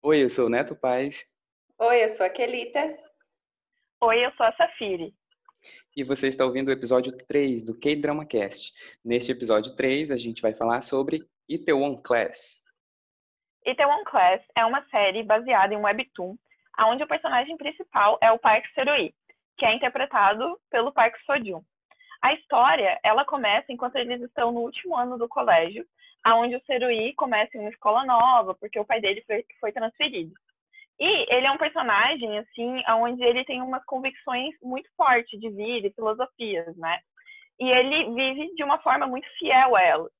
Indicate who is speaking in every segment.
Speaker 1: Oi, eu sou o Neto Paz.
Speaker 2: Oi, eu sou a Kelita.
Speaker 3: Oi, eu sou a Safiri.
Speaker 1: E você está ouvindo o episódio 3 do K-Drama Cast. Neste episódio 3, a gente vai falar sobre Itaewon Class.
Speaker 3: Itaewon Class é uma série baseada em um webtoon, onde o personagem principal é o Park Serui, que é interpretado pelo Park Sojun. A história, ela começa enquanto eles estão no último ano do colégio, aonde o Serui começa em uma escola nova, porque o pai dele foi, foi transferido. E ele é um personagem, assim, onde ele tem umas convicções muito fortes de vida e filosofias, né? E ele vive de uma forma muito fiel a elas.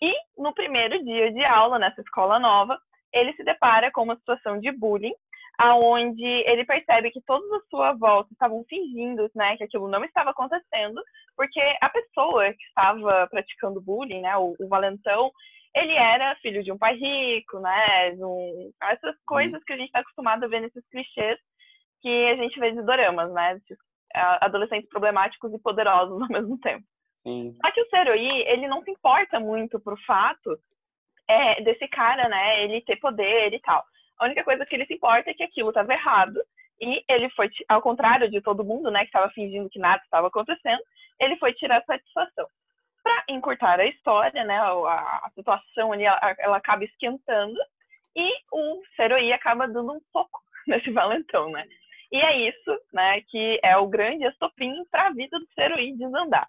Speaker 3: E no primeiro dia de aula nessa escola nova, ele se depara com uma situação de bullying, aonde ele percebe que todos à sua volta estavam fingindo, né, que aquilo não estava acontecendo, porque a pessoa que estava praticando bullying, né, o, o valentão, ele era filho de um pai rico, né? Um, essas uhum. coisas que a gente está acostumado a ver nesses clichês que a gente vê de doramas, né? Adolescentes problemáticos e poderosos ao mesmo tempo.
Speaker 1: Sim.
Speaker 3: Só que o Seroi, ele não se importa muito pro fato é, desse cara, né? Ele ter poder e tal. A única coisa que ele se importa é que aquilo estava errado e ele foi, ao contrário de todo mundo, né, que estava fingindo que nada estava acontecendo, ele foi tirar satisfação para encurtar a história, né, a, a situação ali, ela, ela, acaba esquentando e o Seroi acaba dando um soco nesse valentão, né? E é isso, né, que é o grande estopim para a vida do Seroi desandar.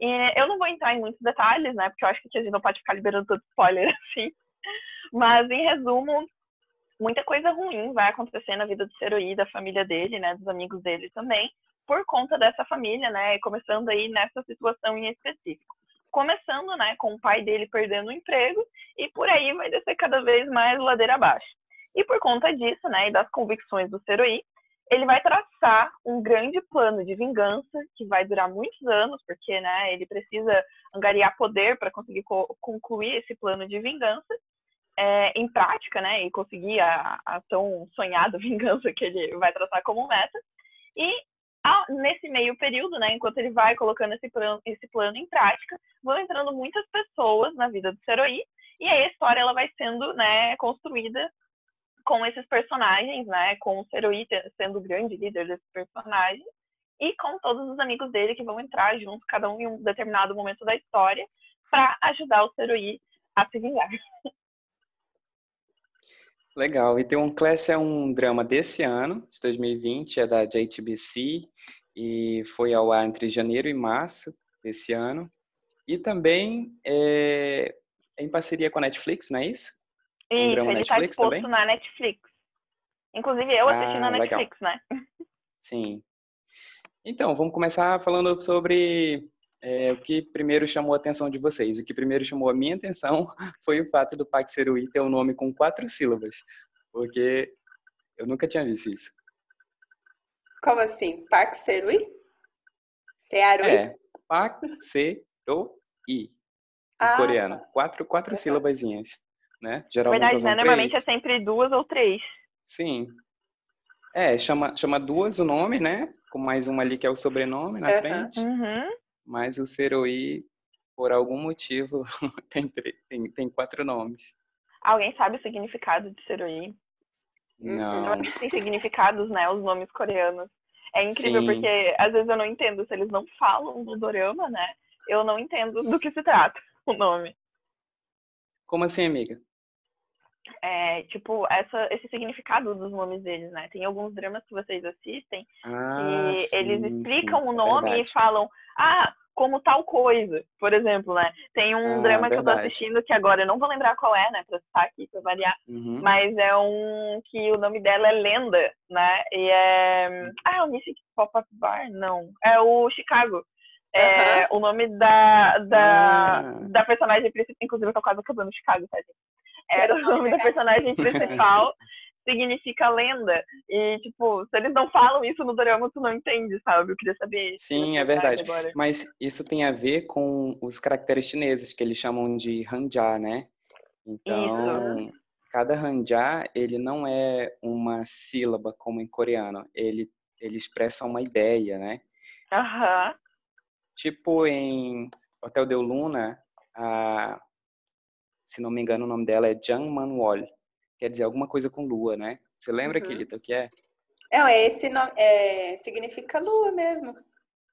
Speaker 3: E eu não vou entrar em muitos detalhes, né, porque eu acho que a gente não pode ficar liberando todo spoiler assim. Mas, em resumo, muita coisa ruim vai acontecer na vida do Seroi, da família dele, né, dos amigos dele também, por conta dessa família, né, começando aí nessa situação em específico começando, né, com o pai dele perdendo o emprego e por aí vai descer cada vez mais ladeira abaixo. E por conta disso, né, e das convicções do Seroi, ele vai traçar um grande plano de vingança que vai durar muitos anos, porque, né, ele precisa angariar poder para conseguir co concluir esse plano de vingança é, em prática, né, e conseguir a, a tão sonhada vingança que ele vai traçar como meta. E nesse meio período, né, enquanto ele vai colocando esse plano, esse plano em prática, vão entrando muitas pessoas na vida do Seroi, e aí a história ela vai sendo, né, construída com esses personagens, né, com o Seroi sendo o grande líder desses personagens, e com todos os amigos dele que vão entrar juntos, cada um em um determinado momento da história, para ajudar o Seroi a se vingar.
Speaker 1: Legal. E tem um Class é um drama desse ano, de 2020, é da JTBC e foi ao ar entre janeiro e março desse ano. E também é, em parceria com a Netflix, não é isso?
Speaker 3: Isso, um drama ele está exposto também? na Netflix. Inclusive eu assisti ah, na Netflix, legal. né?
Speaker 1: Sim. Então, vamos começar falando sobre é, o que primeiro chamou a atenção de vocês. O que primeiro chamou a minha atenção foi o fato do Pac Serui ter um nome com quatro sílabas, porque eu nunca tinha visto isso.
Speaker 2: Como assim? Park Serui? Searui?
Speaker 1: É, Pak Serui. Em ah, coreano. Quatro, quatro sílabazinhas, né?
Speaker 3: Geralmente Verdade, né? Normalmente é sempre duas ou três.
Speaker 1: Sim. É, chama, chama duas o nome, né? Com mais uma ali que é o sobrenome na
Speaker 3: uhum.
Speaker 1: frente.
Speaker 3: Uhum.
Speaker 1: Mas o Seroi, por algum motivo, tem, tem, tem quatro nomes.
Speaker 3: Alguém sabe o significado de Seroi?
Speaker 1: Não.
Speaker 3: Tem significados, né? Os nomes coreanos. É incrível Sim. porque às vezes eu não entendo se eles não falam do dorama, né? Eu não entendo do que se trata o nome.
Speaker 1: Como assim, amiga?
Speaker 3: É, tipo, essa, esse significado dos nomes deles, né? Tem alguns dramas que vocês assistem
Speaker 1: ah,
Speaker 3: e
Speaker 1: sim,
Speaker 3: eles explicam
Speaker 1: sim,
Speaker 3: o nome e falam, ah, como tal coisa, por exemplo, né? Tem um ah, drama verdade. que eu tô assistindo que agora eu não vou lembrar qual é, né? Pra citar aqui, pra variar.
Speaker 1: Uhum.
Speaker 3: Mas é um que o nome dela é Lenda, né? E é. Ah, é o Mystic Pop-Up Bar? Não. É o Chicago. É, uhum. O nome da, da, ah. da personagem principal, inclusive eu tô quase acabando Chicago, tá, gente? É, o nome da personagem principal significa lenda. E, tipo, se eles não falam isso no drama, tu não entende, sabe? Eu queria saber.
Speaker 1: Sim, é verdade. Agora. Mas isso tem a ver com os caracteres chineses, que eles chamam de hanja, né? Então, isso. cada hanja, ele não é uma sílaba como em coreano. Ele, ele expressa uma ideia, né?
Speaker 3: Aham.
Speaker 1: Tipo em Hotel de Luna, a, se não me engano o nome dela é Jang Man-wol, quer dizer alguma coisa com lua, né? Você lembra, uhum. O que é?
Speaker 2: Não, é esse nome, é, significa lua mesmo.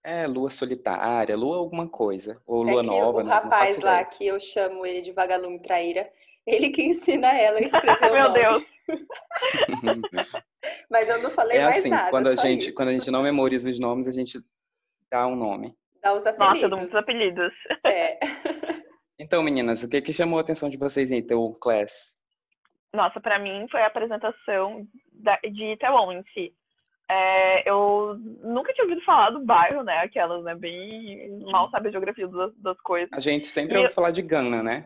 Speaker 1: É, lua solitária, lua alguma coisa. Ou lua é nova.
Speaker 2: O rapaz lá, ideia. que eu chamo ele de vagalume traíra, ele que ensina ela a escrever
Speaker 3: Meu Deus.
Speaker 2: Mas eu não falei
Speaker 1: é
Speaker 2: mais
Speaker 1: assim,
Speaker 2: nada.
Speaker 1: Quando a, gente, quando a gente não memoriza os nomes, a gente dá um nome.
Speaker 2: Dá os apelidos.
Speaker 3: Nossa, dá muitos apelidos.
Speaker 2: É.
Speaker 1: Então, meninas, o que, que chamou a atenção de vocês em Itaewon Class?
Speaker 3: Nossa, para mim foi a apresentação de Itaewon em si. É, eu nunca tinha ouvido falar do bairro, né? Aquelas, né? Bem mal sabe a geografia das, das coisas.
Speaker 1: A gente sempre ouve falar de Gangnam, né?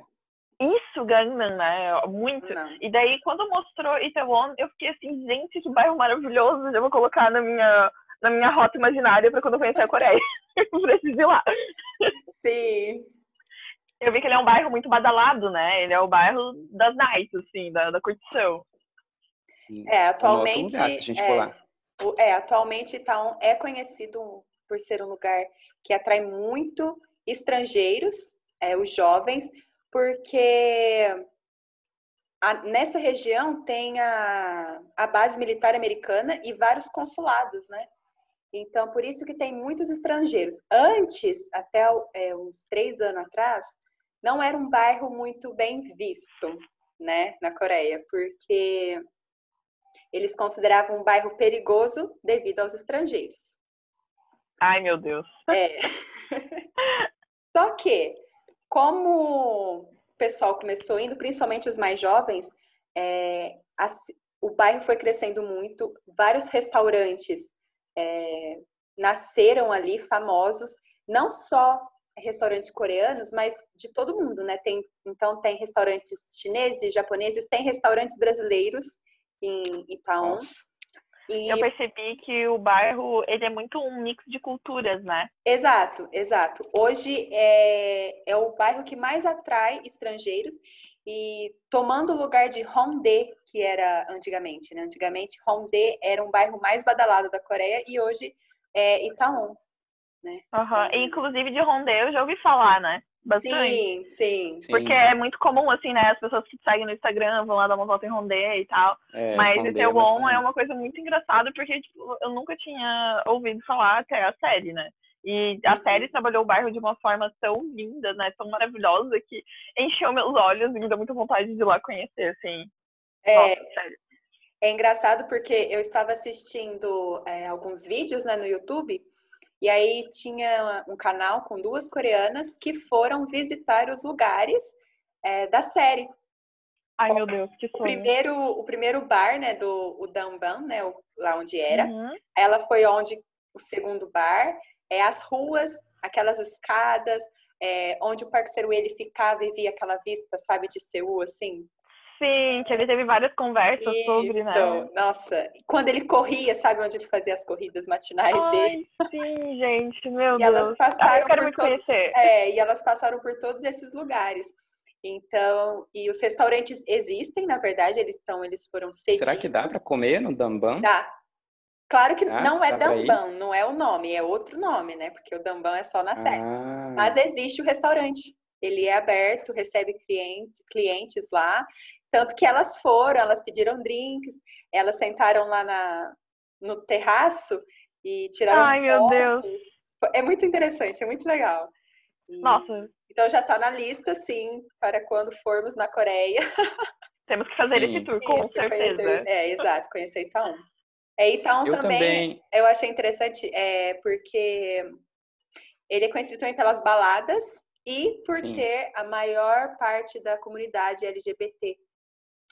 Speaker 3: Isso, Gangnam, né? Muito. Não. E daí, quando mostrou Itaewon, eu fiquei assim, gente, que bairro maravilhoso. Já vou colocar na minha, na minha rota imaginária para quando eu conhecer a Coreia. Preciso ir lá.
Speaker 2: Sim.
Speaker 3: Eu vi que ele é um bairro muito badalado, né? Ele é o bairro das nights, assim, da, da curtição.
Speaker 2: É, atualmente. Nosso
Speaker 1: lugar, se a gente é, for lá.
Speaker 2: É, atualmente Itaú é conhecido por ser um lugar que atrai muito estrangeiros, é, os jovens, porque a, nessa região tem a, a base militar americana e vários consulados, né? Então, por isso que tem muitos estrangeiros. Antes, até é, uns três anos atrás, não era um bairro muito bem visto, né, na Coreia, porque eles consideravam um bairro perigoso devido aos estrangeiros.
Speaker 3: Ai, meu Deus.
Speaker 2: É. Só que, como o pessoal começou indo, principalmente os mais jovens, é, a, o bairro foi crescendo muito, vários restaurantes é, nasceram ali, famosos, não só restaurantes coreanos, mas de todo mundo, né? Tem, então tem restaurantes chineses, japoneses, tem restaurantes brasileiros em Itaú.
Speaker 3: E... Eu percebi que o bairro ele é muito um mix de culturas, né?
Speaker 2: Exato, exato. Hoje é, é o bairro que mais atrai estrangeiros e tomando o lugar de Hongdae, que era antigamente, né? Antigamente Hongdae era um bairro mais badalado da Coreia e hoje é Itaú né?
Speaker 3: Uhum. Inclusive de Rondê eu já ouvi falar, né?
Speaker 2: Bastante. Sim, sim.
Speaker 3: Porque é muito comum, assim, né? As pessoas que te seguem no Instagram vão lá dar uma volta em Rondê e tal. É, Mas esse é bom é uma coisa muito engraçada, porque tipo, eu nunca tinha ouvido falar até a série, né? E a uhum. série trabalhou o bairro de uma forma tão linda, né? Tão maravilhosa que encheu meus olhos e me deu muita vontade de ir lá conhecer, assim.
Speaker 2: É, Nossa, é engraçado porque eu estava assistindo é, alguns vídeos né, no YouTube e aí tinha um canal com duas coreanas que foram visitar os lugares é, da série.
Speaker 3: Ai, meu Deus, que sonho.
Speaker 2: O primeiro, o primeiro bar, né, do o Damban, né, lá onde era. Uhum. Ela foi onde o segundo bar, é as ruas, aquelas escadas, é, onde o Parque Seru ele ficava e via aquela vista, sabe, de Seul, assim,
Speaker 3: Sim, que ele teve várias conversas Isso. sobre, né?
Speaker 2: Nossa, quando ele corria, sabe onde ele fazia as corridas matinais
Speaker 3: Ai,
Speaker 2: dele?
Speaker 3: Sim, gente, meu
Speaker 2: e
Speaker 3: Deus.
Speaker 2: Elas passaram
Speaker 3: eu quero
Speaker 2: por
Speaker 3: muito
Speaker 2: todos,
Speaker 3: conhecer.
Speaker 2: É, e elas passaram por todos esses lugares. Então, e os restaurantes existem, na verdade, eles estão, eles foram cedidos.
Speaker 1: Será que dá para comer no Damban?
Speaker 2: Dá. Claro que ah, não é Damban, não é o nome, é outro nome, né? Porque o Damban é só na série. Ah. Mas existe o restaurante. Ele é aberto, recebe cliente, clientes lá. Tanto que elas foram, elas pediram drinks, elas sentaram lá na, no terraço e tiraram
Speaker 3: Ai, fotos. meu Deus.
Speaker 2: É muito interessante, é muito legal.
Speaker 3: E, Nossa.
Speaker 2: Então já está na lista, sim, para quando formos na Coreia.
Speaker 3: Temos que fazer sim. esse tour, com Isso, certeza.
Speaker 2: Conhecer, é, exato, conhecer Itaú. É, Itaú eu também, também, eu achei interessante, é, porque ele é conhecido também pelas baladas e por sim. ter a maior parte da comunidade LGBT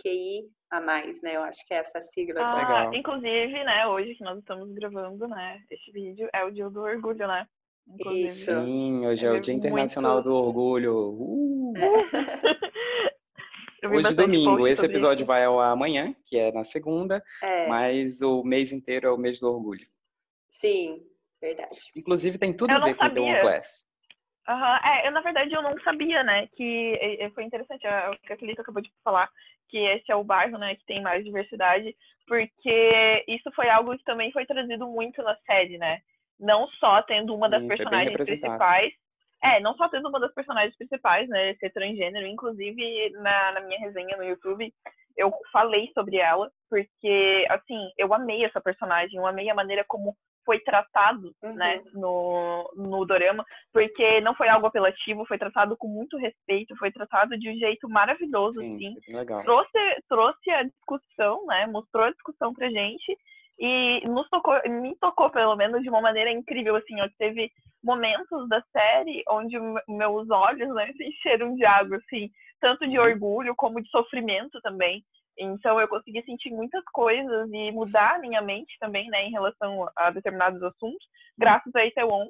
Speaker 2: QI a mais, né? Eu acho que é essa sigla.
Speaker 3: Ah, Legal. Inclusive, né, hoje que nós estamos gravando, né, este vídeo é o dia do orgulho, né?
Speaker 2: Inclusive. Isso.
Speaker 1: Sim, hoje é o Dia Internacional muito... do Orgulho. Uh! É. Hoje domingo, esse episódio isso. vai ao amanhã, que é na segunda, é. mas o mês inteiro é o mês do orgulho.
Speaker 2: Sim, verdade.
Speaker 1: Inclusive tem tudo eu a ver com o The Class.
Speaker 3: Uhum. É, eu na verdade eu não sabia, né, que foi interessante o que a Felipe acabou de falar, que esse é o bairro, né, que tem mais diversidade, porque isso foi algo que também foi trazido muito na série, né? Não só tendo uma Sim, das personagens principais, é, não só tendo uma das personagens principais, né, ser transgênero, inclusive na, na minha resenha no YouTube, eu falei sobre ela, porque, assim, eu amei essa personagem, eu amei a maneira como foi tratado, né, uhum. né, no, no dorama, porque não foi algo apelativo, foi tratado com muito respeito, foi tratado de um jeito maravilhoso, Sim, assim.
Speaker 1: Legal.
Speaker 3: Trouxe, trouxe a discussão, né, mostrou a discussão pra gente e nos tocou, me tocou pelo menos de uma maneira incrível, assim, teve momentos da série onde meus olhos, né, se encheram de água, assim, tanto de uhum. orgulho como de sofrimento também. Então eu consegui sentir muitas coisas e mudar a minha mente também, né, em relação a determinados assuntos, graças a Itaewon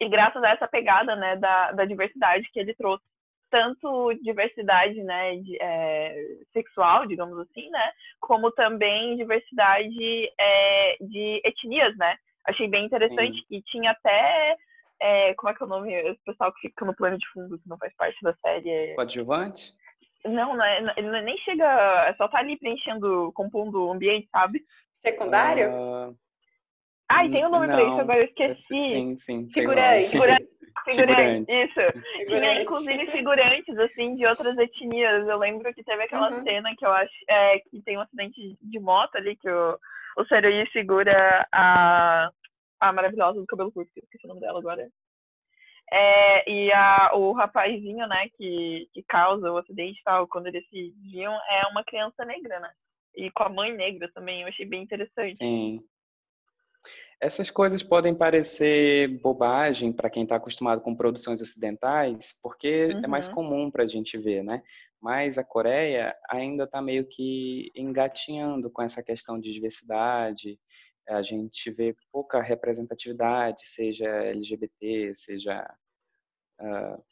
Speaker 3: e graças a essa pegada, né, da, da diversidade que ele trouxe. Tanto diversidade, né, de, é, sexual, digamos assim, né, como também diversidade é, de etnias, né. Achei bem interessante Sim. que tinha até é, como é que é o nome? O pessoal que fica no plano de fundo, que não faz parte da série. É...
Speaker 1: Coadjuvante?
Speaker 3: Não, não, é, não, nem chega. É só tá ali preenchendo, compondo o ambiente, sabe?
Speaker 2: Secundário? Uh...
Speaker 3: Ai, tem um nome não, pra isso, agora eu esqueci.
Speaker 1: Sim, sim.
Speaker 2: Figurante.
Speaker 3: Figurante. Figurante, isso. Figurante. Tinha, inclusive, figurantes, assim, de outras etnias. Eu lembro que teve aquela uhum. cena que eu acho é, que tem um acidente de moto ali, que o, o Seruí segura a, a maravilhosa do cabelo curto, esqueci o nome dela agora. É, e a, o rapazinho, né, que, que causa o acidente e tal, quando eles se viam, é uma criança negra, né? E com a mãe negra também, eu achei bem interessante.
Speaker 1: Sim. Essas coisas podem parecer bobagem para quem está acostumado com produções ocidentais, porque uhum. é mais uhum. comum para a gente ver, né? Mas a Coreia ainda está meio que engatinhando com essa questão de diversidade, a gente vê pouca representatividade, seja LGBT, seja. Uh,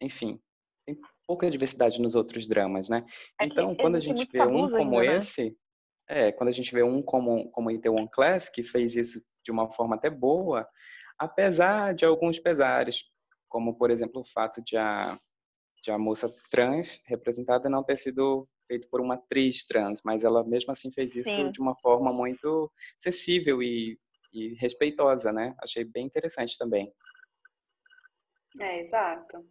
Speaker 1: enfim, tem pouca diversidade nos outros dramas, né?
Speaker 3: É
Speaker 1: então, quando a gente vê um como ainda, né? esse, né? é, quando a gente vê um como, como Itaewon Class, que fez isso de uma forma até boa, apesar de alguns pesares, como, por exemplo, o fato de a, de a moça trans representada não ter sido feito por uma atriz trans, mas ela mesmo assim fez isso Sim. de uma forma muito acessível e, e respeitosa, né? Achei bem interessante também.
Speaker 2: É, exato.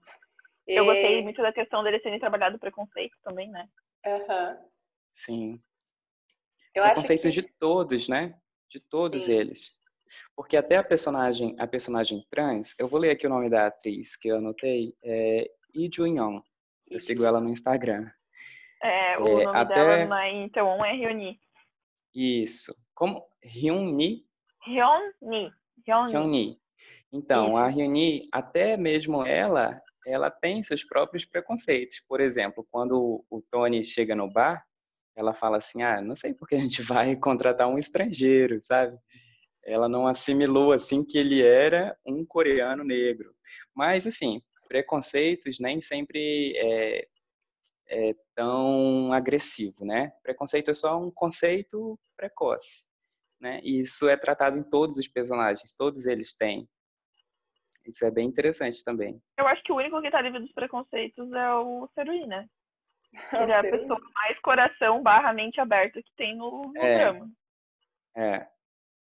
Speaker 3: Eu e... gostei muito da questão dele terem trabalhado o preconceito também, né?
Speaker 2: Uhum.
Speaker 1: Sim. Eu preconceito que... de todos, né? De todos Sim. eles. Porque até a personagem, a personagem trans, eu vou ler aqui o nome da atriz que eu anotei, é Lee Jun-young. Eu sigo ela no Instagram.
Speaker 3: É, o é, nome até... dela na então é Hyuni.
Speaker 1: Isso. Como? Hyuni?
Speaker 3: Hyuni.
Speaker 1: Hyuni. Então, a Hyuni, até mesmo ela, ela tem seus próprios preconceitos. Por exemplo, quando o Tony chega no bar, ela fala assim, ah, não sei por que a gente vai contratar um estrangeiro, sabe? Ela não assimilou, assim, que ele era um coreano negro. Mas, assim, preconceitos nem sempre é, é, tão agressivo, né? Preconceito é só um conceito precoce, né? E isso é tratado em todos os personagens, todos eles têm. Isso é bem interessante também.
Speaker 3: Eu acho que o único que tá livre dos preconceitos é o Serui, né? Ele é a pessoa mais coração barra mente aberta que tem no, no é, drama.
Speaker 1: É,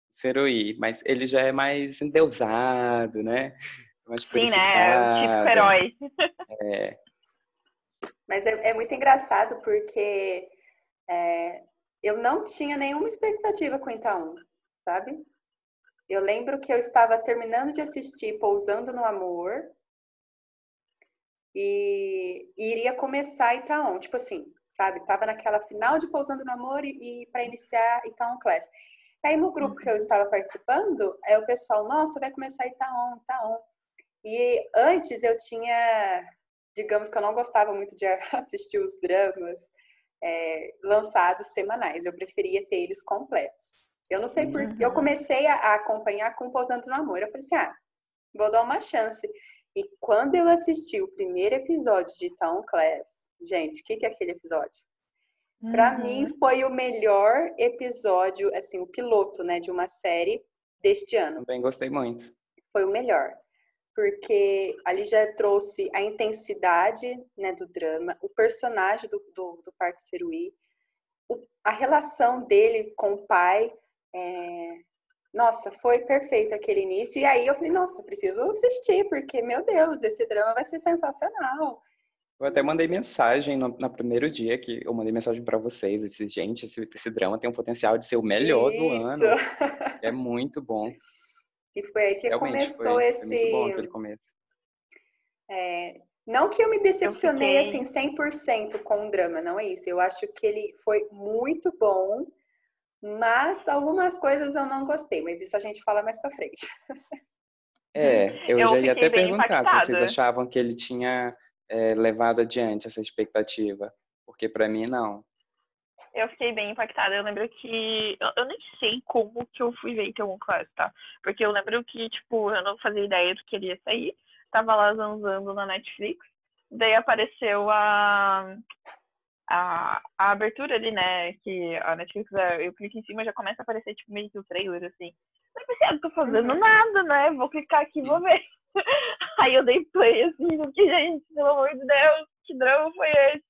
Speaker 1: Serui, mas ele já é mais endeusado, né? Mais
Speaker 3: Sim, né? É o tipo herói.
Speaker 1: É,
Speaker 2: mas é, é muito engraçado porque é, eu não tinha nenhuma expectativa com Itaú, sabe? Eu lembro que eu estava terminando de assistir Pousando no Amor e, e iria começar Itaú, tipo assim, sabe? Tava naquela final de Pousando no Amor e, e para iniciar Itaú Class. Aí no grupo que eu estava participando, é o pessoal, nossa, vai começar Itaú, Itaú. E antes eu tinha digamos que eu não gostava muito de assistir os dramas é, lançados semanais. Eu preferia ter eles completos. Eu não sei uhum. por eu comecei a, acompanhar com Pousando no Amor. Eu falei assim, ah, vou dar uma chance. E quando eu assisti o primeiro episódio de Town Class, gente, o que, que é aquele episódio? Uhum. Para mim foi o melhor episódio, assim, o piloto, né, de uma série deste ano.
Speaker 1: Também gostei muito.
Speaker 2: Foi o melhor porque ali já trouxe a intensidade né, do drama, o personagem do, do, do Park Serui, a relação dele com o pai. É... Nossa, foi perfeito aquele início. E aí eu falei, nossa, preciso assistir, porque, meu Deus, esse drama vai ser sensacional.
Speaker 1: Eu até mandei mensagem no, no primeiro dia que eu mandei mensagem para vocês. Eu disse, gente, esse, esse, drama tem um potencial de ser o melhor Isso. do ano. É muito bom.
Speaker 2: E foi aí que Realmente, começou foi, esse. Foi
Speaker 1: muito bom aquele começo.
Speaker 2: É, não que eu me decepcionei eu fiquei... assim 100% com o drama, não é isso. Eu acho que ele foi muito bom, mas algumas coisas eu não gostei, mas isso a gente fala mais para frente.
Speaker 1: É, eu, eu já ia até perguntar impactada. se vocês achavam que ele tinha é, levado adiante essa expectativa, porque para mim não.
Speaker 3: Eu fiquei bem impactada. Eu lembro que. Eu, eu, nem sei como que eu fui ver Itaewon Class, tá? Porque eu lembro que, tipo, eu não fazia ideia do que ele ia sair tava lá zanzando na Netflix. Daí apareceu a, a, a abertura ali, né? Que a Netflix, eu clico em cima já começa a aparecer tipo meio que o trailer, assim. Eu pensei, ah, não tô fazendo uhum. nada, né? Vou clicar aqui e vou ver. Aí eu dei play, assim, que gente, pelo amor de Deus, que drama foi esse?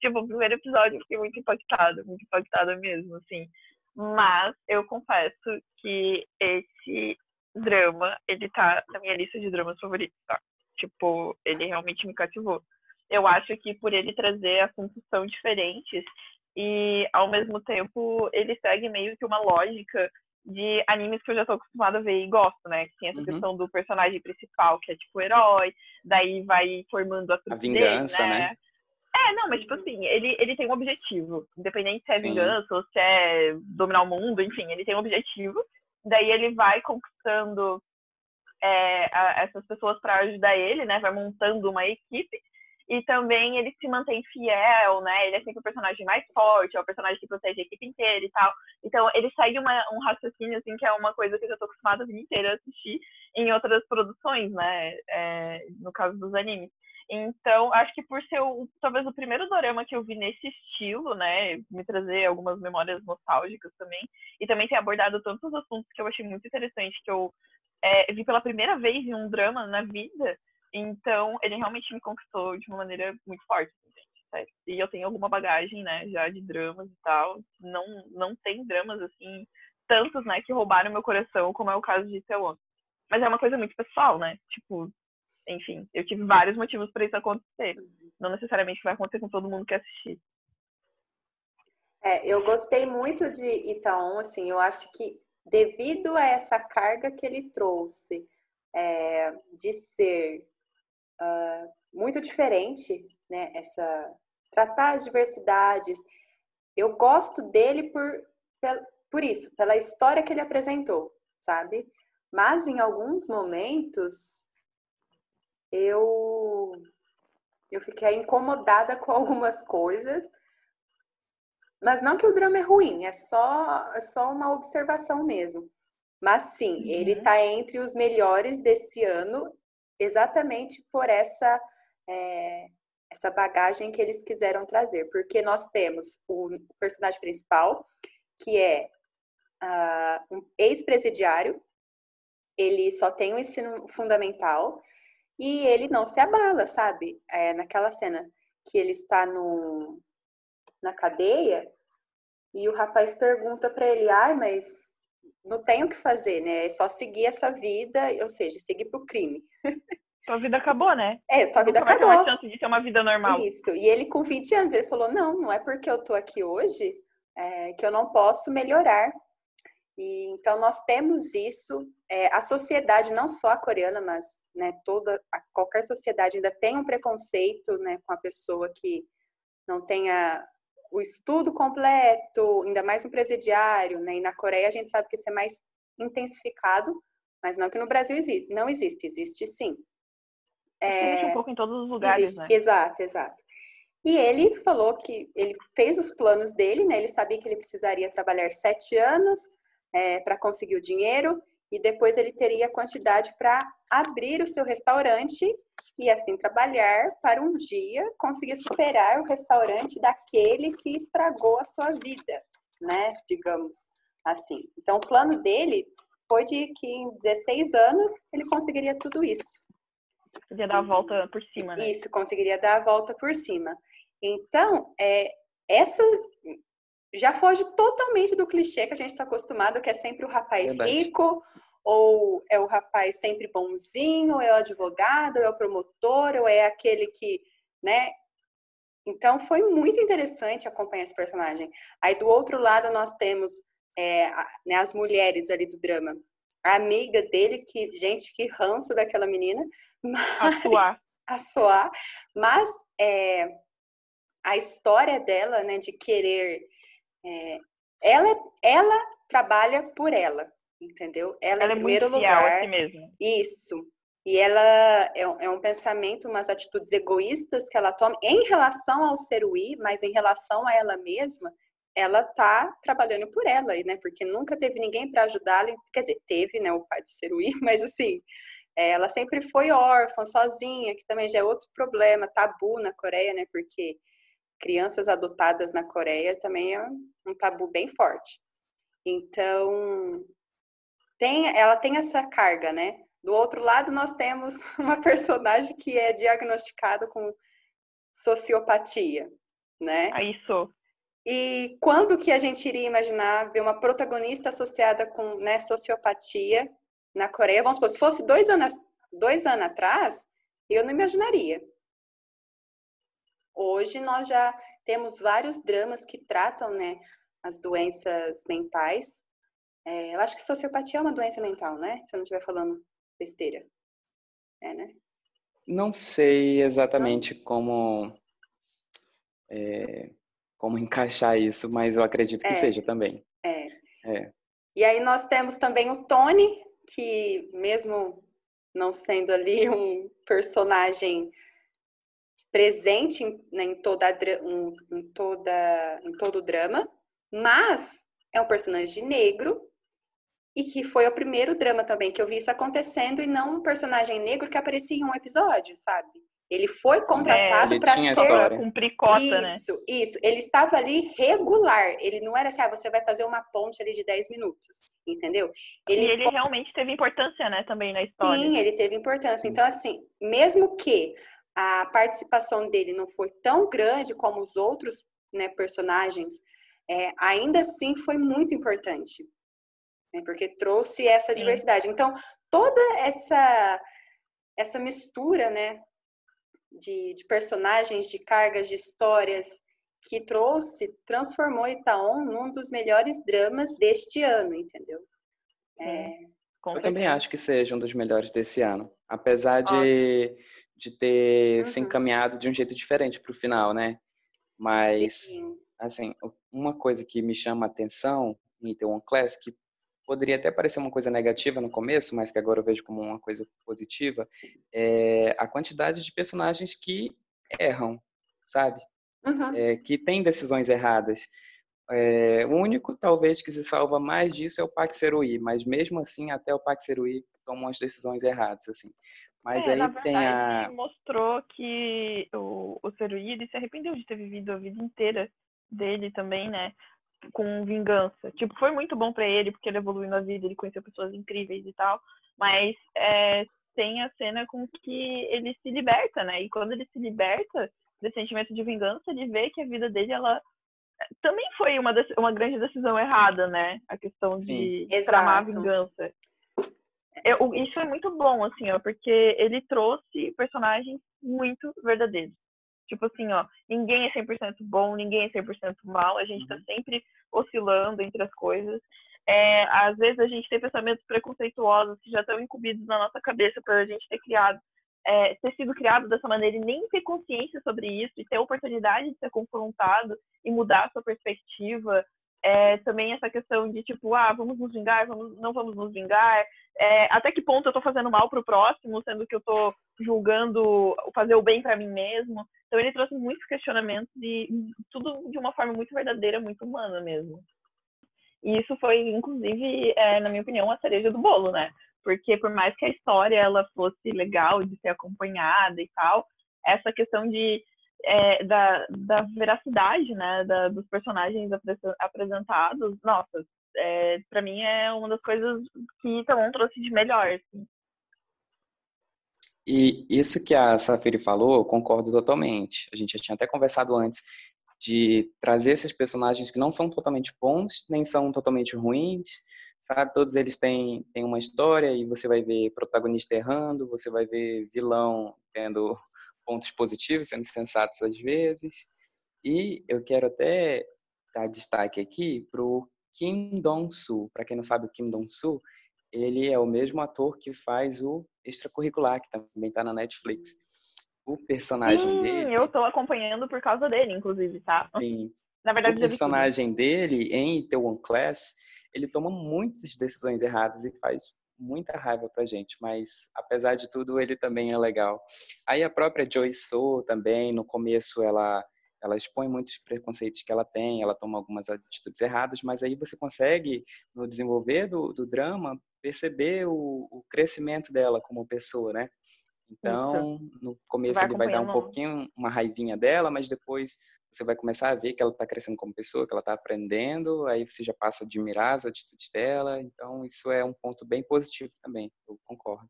Speaker 3: Tipo, o primeiro episódio eu fiquei muito impactada, muito impactada mesmo, assim. Mas eu confesso que esse drama, ele tá na minha lista de dramas favoritos, tá? Tipo, ele realmente me cativou. Eu acho que por ele trazer assuntos tão diferentes e, ao mesmo tempo, ele segue meio que uma lógica de animes que eu já tô acostumada a ver e gosto, né? Que tem essa uhum. questão do personagem principal, que é tipo o herói, daí vai formando a
Speaker 1: a vingança,
Speaker 3: dele,
Speaker 1: né? né?
Speaker 3: É, não, mas tipo assim, ele, ele tem um objetivo. Independente se é Sim. vingança ou se é dominar o mundo, enfim, ele tem um objetivo. Daí ele vai conquistando é, a, essas pessoas para ajudar ele, né? Vai montando uma equipe. E também ele se mantém fiel, né? Ele é sempre o personagem mais forte, é o personagem que protege a equipe inteira e tal. Então, ele segue uma, um raciocínio, assim, que é uma coisa que eu já tô acostumada a vida inteira a assistir em outras produções, né? É, no caso dos animes. Então, acho que por ser o, talvez o primeiro dorama que eu vi nesse estilo, né, me trazer algumas memórias nostálgicas também, e também ter abordado tantos assuntos que eu achei muito interessante, que eu é, vi pela primeira vez em um drama na vida, então ele realmente me conquistou de uma maneira muito forte, assim, E eu tenho alguma bagagem, né, já de dramas e tal, não, não tem dramas, assim, tantos, né, que roubaram meu coração, como é o caso de Taiwan. Mas é uma coisa muito pessoal, né, tipo, enfim, eu tive vários motivos para isso acontecer. Não necessariamente vai acontecer com todo mundo que assistir.
Speaker 2: É, eu gostei muito de Itaon, assim, eu acho que devido a essa carga que ele trouxe é, de ser uh, muito diferente, né, essa tratar as diversidades, eu gosto dele por, por isso, pela história que ele apresentou, sabe? Mas em alguns momentos eu eu fiquei incomodada com algumas coisas. Mas não que o drama é ruim, é só, é só uma observação mesmo. Mas sim, uhum. ele está entre os melhores desse ano, exatamente por essa, é, essa bagagem que eles quiseram trazer. Porque nós temos o personagem principal, que é uh, um ex-presidiário, ele só tem o ensino fundamental, e ele não se abala, sabe? É, naquela cena que ele está no, na cadeia e o rapaz pergunta para ele: ai, mas não tem o que fazer, né? É só seguir essa vida, ou seja, seguir pro crime.
Speaker 3: Tua vida acabou, né?
Speaker 2: É, tua vida acabou. Vai
Speaker 3: ter chance de ter uma vida normal.
Speaker 2: Isso. E ele, com 20 anos, ele falou: não, não é porque eu tô aqui hoje é, que eu não posso melhorar. E, então, nós temos isso. É, a sociedade, não só a coreana, mas né, toda, qualquer sociedade ainda tem um preconceito né, com a pessoa que não tenha o estudo completo, ainda mais um presidiário. Né, e na Coreia a gente sabe que isso é mais intensificado, mas não que no Brasil existe, não existe, existe sim.
Speaker 3: É, existe um pouco em todos os lugares, existe,
Speaker 2: né? Exato, exato. E ele falou que ele fez os planos dele, né? Ele sabia que ele precisaria trabalhar sete anos, é, para conseguir o dinheiro e depois ele teria quantidade para abrir o seu restaurante e assim trabalhar para um dia conseguir superar o restaurante daquele que estragou a sua vida, né? Digamos assim. Então, o plano dele foi de que em 16 anos ele conseguiria tudo isso.
Speaker 3: Conseguiria dar a volta por cima, né?
Speaker 2: Isso, conseguiria dar a volta por cima. Então, é, essa já foge totalmente do clichê que a gente está acostumado, que é sempre o rapaz Verdade. rico, ou é o rapaz sempre bonzinho, ou é o advogado, ou é o promotor, ou é aquele que, né, Então foi muito interessante acompanhar esse personagem. Aí do outro lado nós temos é, né, as mulheres ali do drama. A amiga dele, que, gente, que ranço daquela menina.
Speaker 3: Mas, a soar.
Speaker 2: A soar. Mas é, a história dela, né, de querer. É, ela, ela trabalha por ela, entendeu? Ela,
Speaker 3: ela
Speaker 2: em
Speaker 3: é
Speaker 2: primeiro lugar.
Speaker 3: Si mesmo.
Speaker 2: Isso. E ela é um, é um, pensamento, umas atitudes egoístas que ela toma em relação ao Serui, mas em relação a ela mesma, ela tá trabalhando por ela, né? Porque nunca teve ninguém para ajudá-la. Quer dizer, teve, né, o pai de Serui, mas assim, é, ela sempre foi órfã, sozinha, que também já é outro problema, tabu na Coreia, né? Porque crianças adotadas na Coreia também é um tabu bem forte. Então, tem, ela tem essa carga, né? Do outro lado, nós temos uma personagem que é diagnosticada com sociopatia, né?
Speaker 3: Ah, isso.
Speaker 2: E quando que a gente iria imaginar ver uma protagonista associada com né, sociopatia na Coreia? Vamos supor, se fosse dois anos, dois anos atrás, eu não imaginaria. Hoje nós já temos vários dramas que tratam né, as doenças mentais. É, eu acho que sociopatia é uma doença mental, né? Se eu não estiver falando besteira. É, né?
Speaker 1: Não sei exatamente como é, como encaixar isso, mas eu acredito que é, seja também.
Speaker 2: É. é. E aí nós temos também o Tony, que mesmo não sendo ali um personagem presente em, né, em, toda, um, em, toda, em todo o drama, mas é um personagem negro e que foi o primeiro drama também que eu vi isso acontecendo e não um personagem negro que aparecia em um episódio, sabe? Ele foi contratado é, para ser
Speaker 3: cumprir cota,
Speaker 2: isso,
Speaker 3: né?
Speaker 2: Isso, isso. Ele estava ali regular. Ele não era assim, ah, você vai fazer uma ponte ali de 10 minutos, entendeu?
Speaker 3: Ele e ele realmente teve importância, né, também na história.
Speaker 2: Sim, ele teve importância. Então, assim, mesmo que a participação dele não foi tão grande como os outros né, personagens, é, ainda assim foi muito importante né? porque trouxe essa diversidade. Então, toda essa, essa mistura né, de, de personagens, de cargas, de histórias que trouxe, transformou Itaon num dos melhores dramas deste ano, entendeu?
Speaker 1: É, eu também acho que seja um dos melhores desse ano. Apesar de, de ter uhum. se encaminhado de um jeito diferente para o final, né? Mas, Sim. assim, uma coisa que me chama a atenção em Itaewon Class, que poderia até parecer uma coisa negativa no começo, mas que agora eu vejo como uma coisa positiva, é a quantidade de personagens que erram, sabe? Uhum. É, que tem decisões erradas. É, o único, talvez, que se salva mais disso é o Pax Serui, mas mesmo assim, até o Pax Serui toma umas decisões erradas, assim. Mas
Speaker 3: é,
Speaker 1: aí
Speaker 3: verdade,
Speaker 1: tem a...
Speaker 3: mostrou que o, o Serui, se arrependeu de ter vivido a vida inteira dele também, né? com vingança. Tipo, foi muito bom para ele, porque ele evoluiu na vida, ele conheceu pessoas incríveis e tal, mas é, tem a cena com que ele se liberta, né? E quando ele se liberta desse sentimento de vingança, ele vê que a vida dele, ela também foi uma, uma grande decisão errada, né? A questão de Sim, tramar a vingança. Eu, isso é muito bom, assim, ó, porque ele trouxe personagens muito verdadeiros. Tipo assim, ó, ninguém é 100% bom, ninguém é 100% mal, a gente tá uhum. sempre oscilando entre as coisas. É, às vezes a gente tem pensamentos preconceituosos que já estão incumbidos na nossa cabeça para a gente ter criado, é, ter sido criado dessa maneira e nem ter consciência sobre isso e ter a oportunidade de ser confrontado e mudar a sua perspectiva é, também essa questão de tipo, ah, vamos nos vingar, vamos, não vamos nos vingar, é, até que ponto eu estou fazendo mal para o próximo, sendo que eu estou julgando fazer o bem para mim mesmo. Então ele trouxe muitos questionamentos e tudo de uma forma muito verdadeira, muito humana mesmo. E isso foi, inclusive, é, na minha opinião, a cereja do bolo, né? Porque por mais que a história ela fosse legal de ser acompanhada e tal, essa questão de é, da, da veracidade, né, da, dos personagens apresentados, nossa, é, para mim é uma das coisas que Tamon trouxe de melhor. Assim.
Speaker 1: E isso que a Safiri falou, eu concordo totalmente. A gente já tinha até conversado antes de trazer esses personagens que não são totalmente bons, nem são totalmente ruins, sabe? Todos eles têm, têm uma história e você vai ver protagonista errando, você vai ver vilão tendo pontos positivos, sendo sensatos às vezes. E eu quero até dar destaque aqui para o Kim Dong-soo. Para quem não sabe, o Kim Dong-soo, ele é o mesmo ator que faz o Extracurricular, que também está na Netflix. O personagem
Speaker 3: Sim,
Speaker 1: dele...
Speaker 3: eu estou acompanhando por causa dele, inclusive, tá?
Speaker 1: Sim.
Speaker 3: Na verdade,
Speaker 1: o personagem dele, em Itaewon Class, ele toma muitas decisões erradas e faz muita raiva pra gente, mas apesar de tudo, ele também é legal. Aí a própria Joy So também, no começo ela ela expõe muitos preconceitos que ela tem, ela toma algumas atitudes erradas, mas aí você consegue, no desenvolver do, do drama, perceber o, o, crescimento dela como pessoa, né? Então, Isso. no começo vai ele vai dar um pouquinho, uma raivinha dela, mas depois você vai começar a ver que ela está crescendo como pessoa, que ela está aprendendo, aí você já passa a admirar as atitudes dela, então isso é um ponto bem positivo também, eu concordo.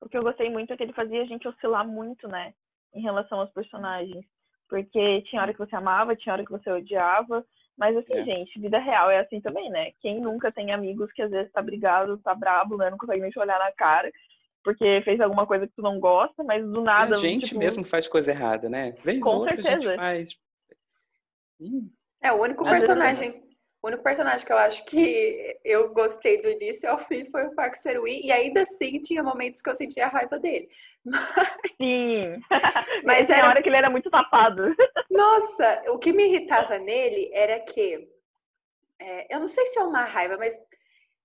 Speaker 3: O que eu gostei muito é que ele fazia a gente oscilar muito, né, em relação aos personagens, porque tinha hora que você amava, tinha hora que você odiava, mas assim, é. gente, vida real é assim também, né? Quem nunca tem amigos que às vezes tá brigado, tá brabo, né, não consegue nem te olhar na cara, porque fez alguma coisa que tu não gosta, mas do nada.
Speaker 1: a gente
Speaker 3: tipo...
Speaker 1: mesmo faz coisa errada, né? Vez
Speaker 3: Com
Speaker 1: outra
Speaker 3: certeza.
Speaker 1: a gente faz.
Speaker 2: É, o único personagem. O único personagem que eu acho que eu gostei do início ao fim foi o Park Serui, e ainda assim tinha momentos que eu sentia a raiva dele.
Speaker 3: Sim. Mas era hora que ele era muito tapado.
Speaker 2: Nossa, o que me irritava nele era que é, eu não sei se é uma raiva, mas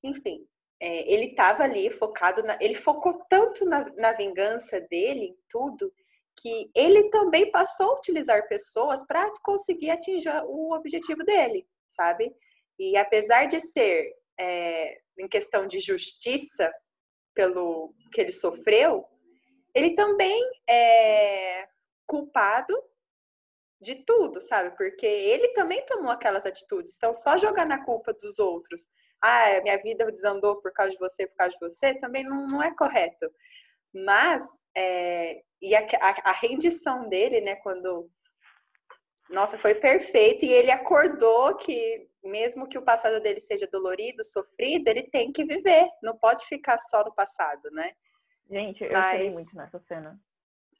Speaker 2: enfim, é, ele estava ali focado, na, ele focou tanto na, na vingança dele, em tudo, que ele também passou a utilizar pessoas para conseguir atingir o objetivo dele, sabe? E apesar de ser é, em questão de justiça pelo que ele sofreu, ele também é culpado de tudo, sabe? Porque ele também tomou aquelas atitudes. Então, só jogar na culpa dos outros, ah, minha vida desandou por causa de você, por causa de você, também não, não é correto. Mas, é, e a, a, a, rendição dele, né, quando. Nossa, foi perfeito. E ele acordou que, mesmo que o passado dele seja dolorido, sofrido, ele tem que viver. Não pode ficar só no passado, né?
Speaker 3: Gente, eu Mas... muito nessa cena.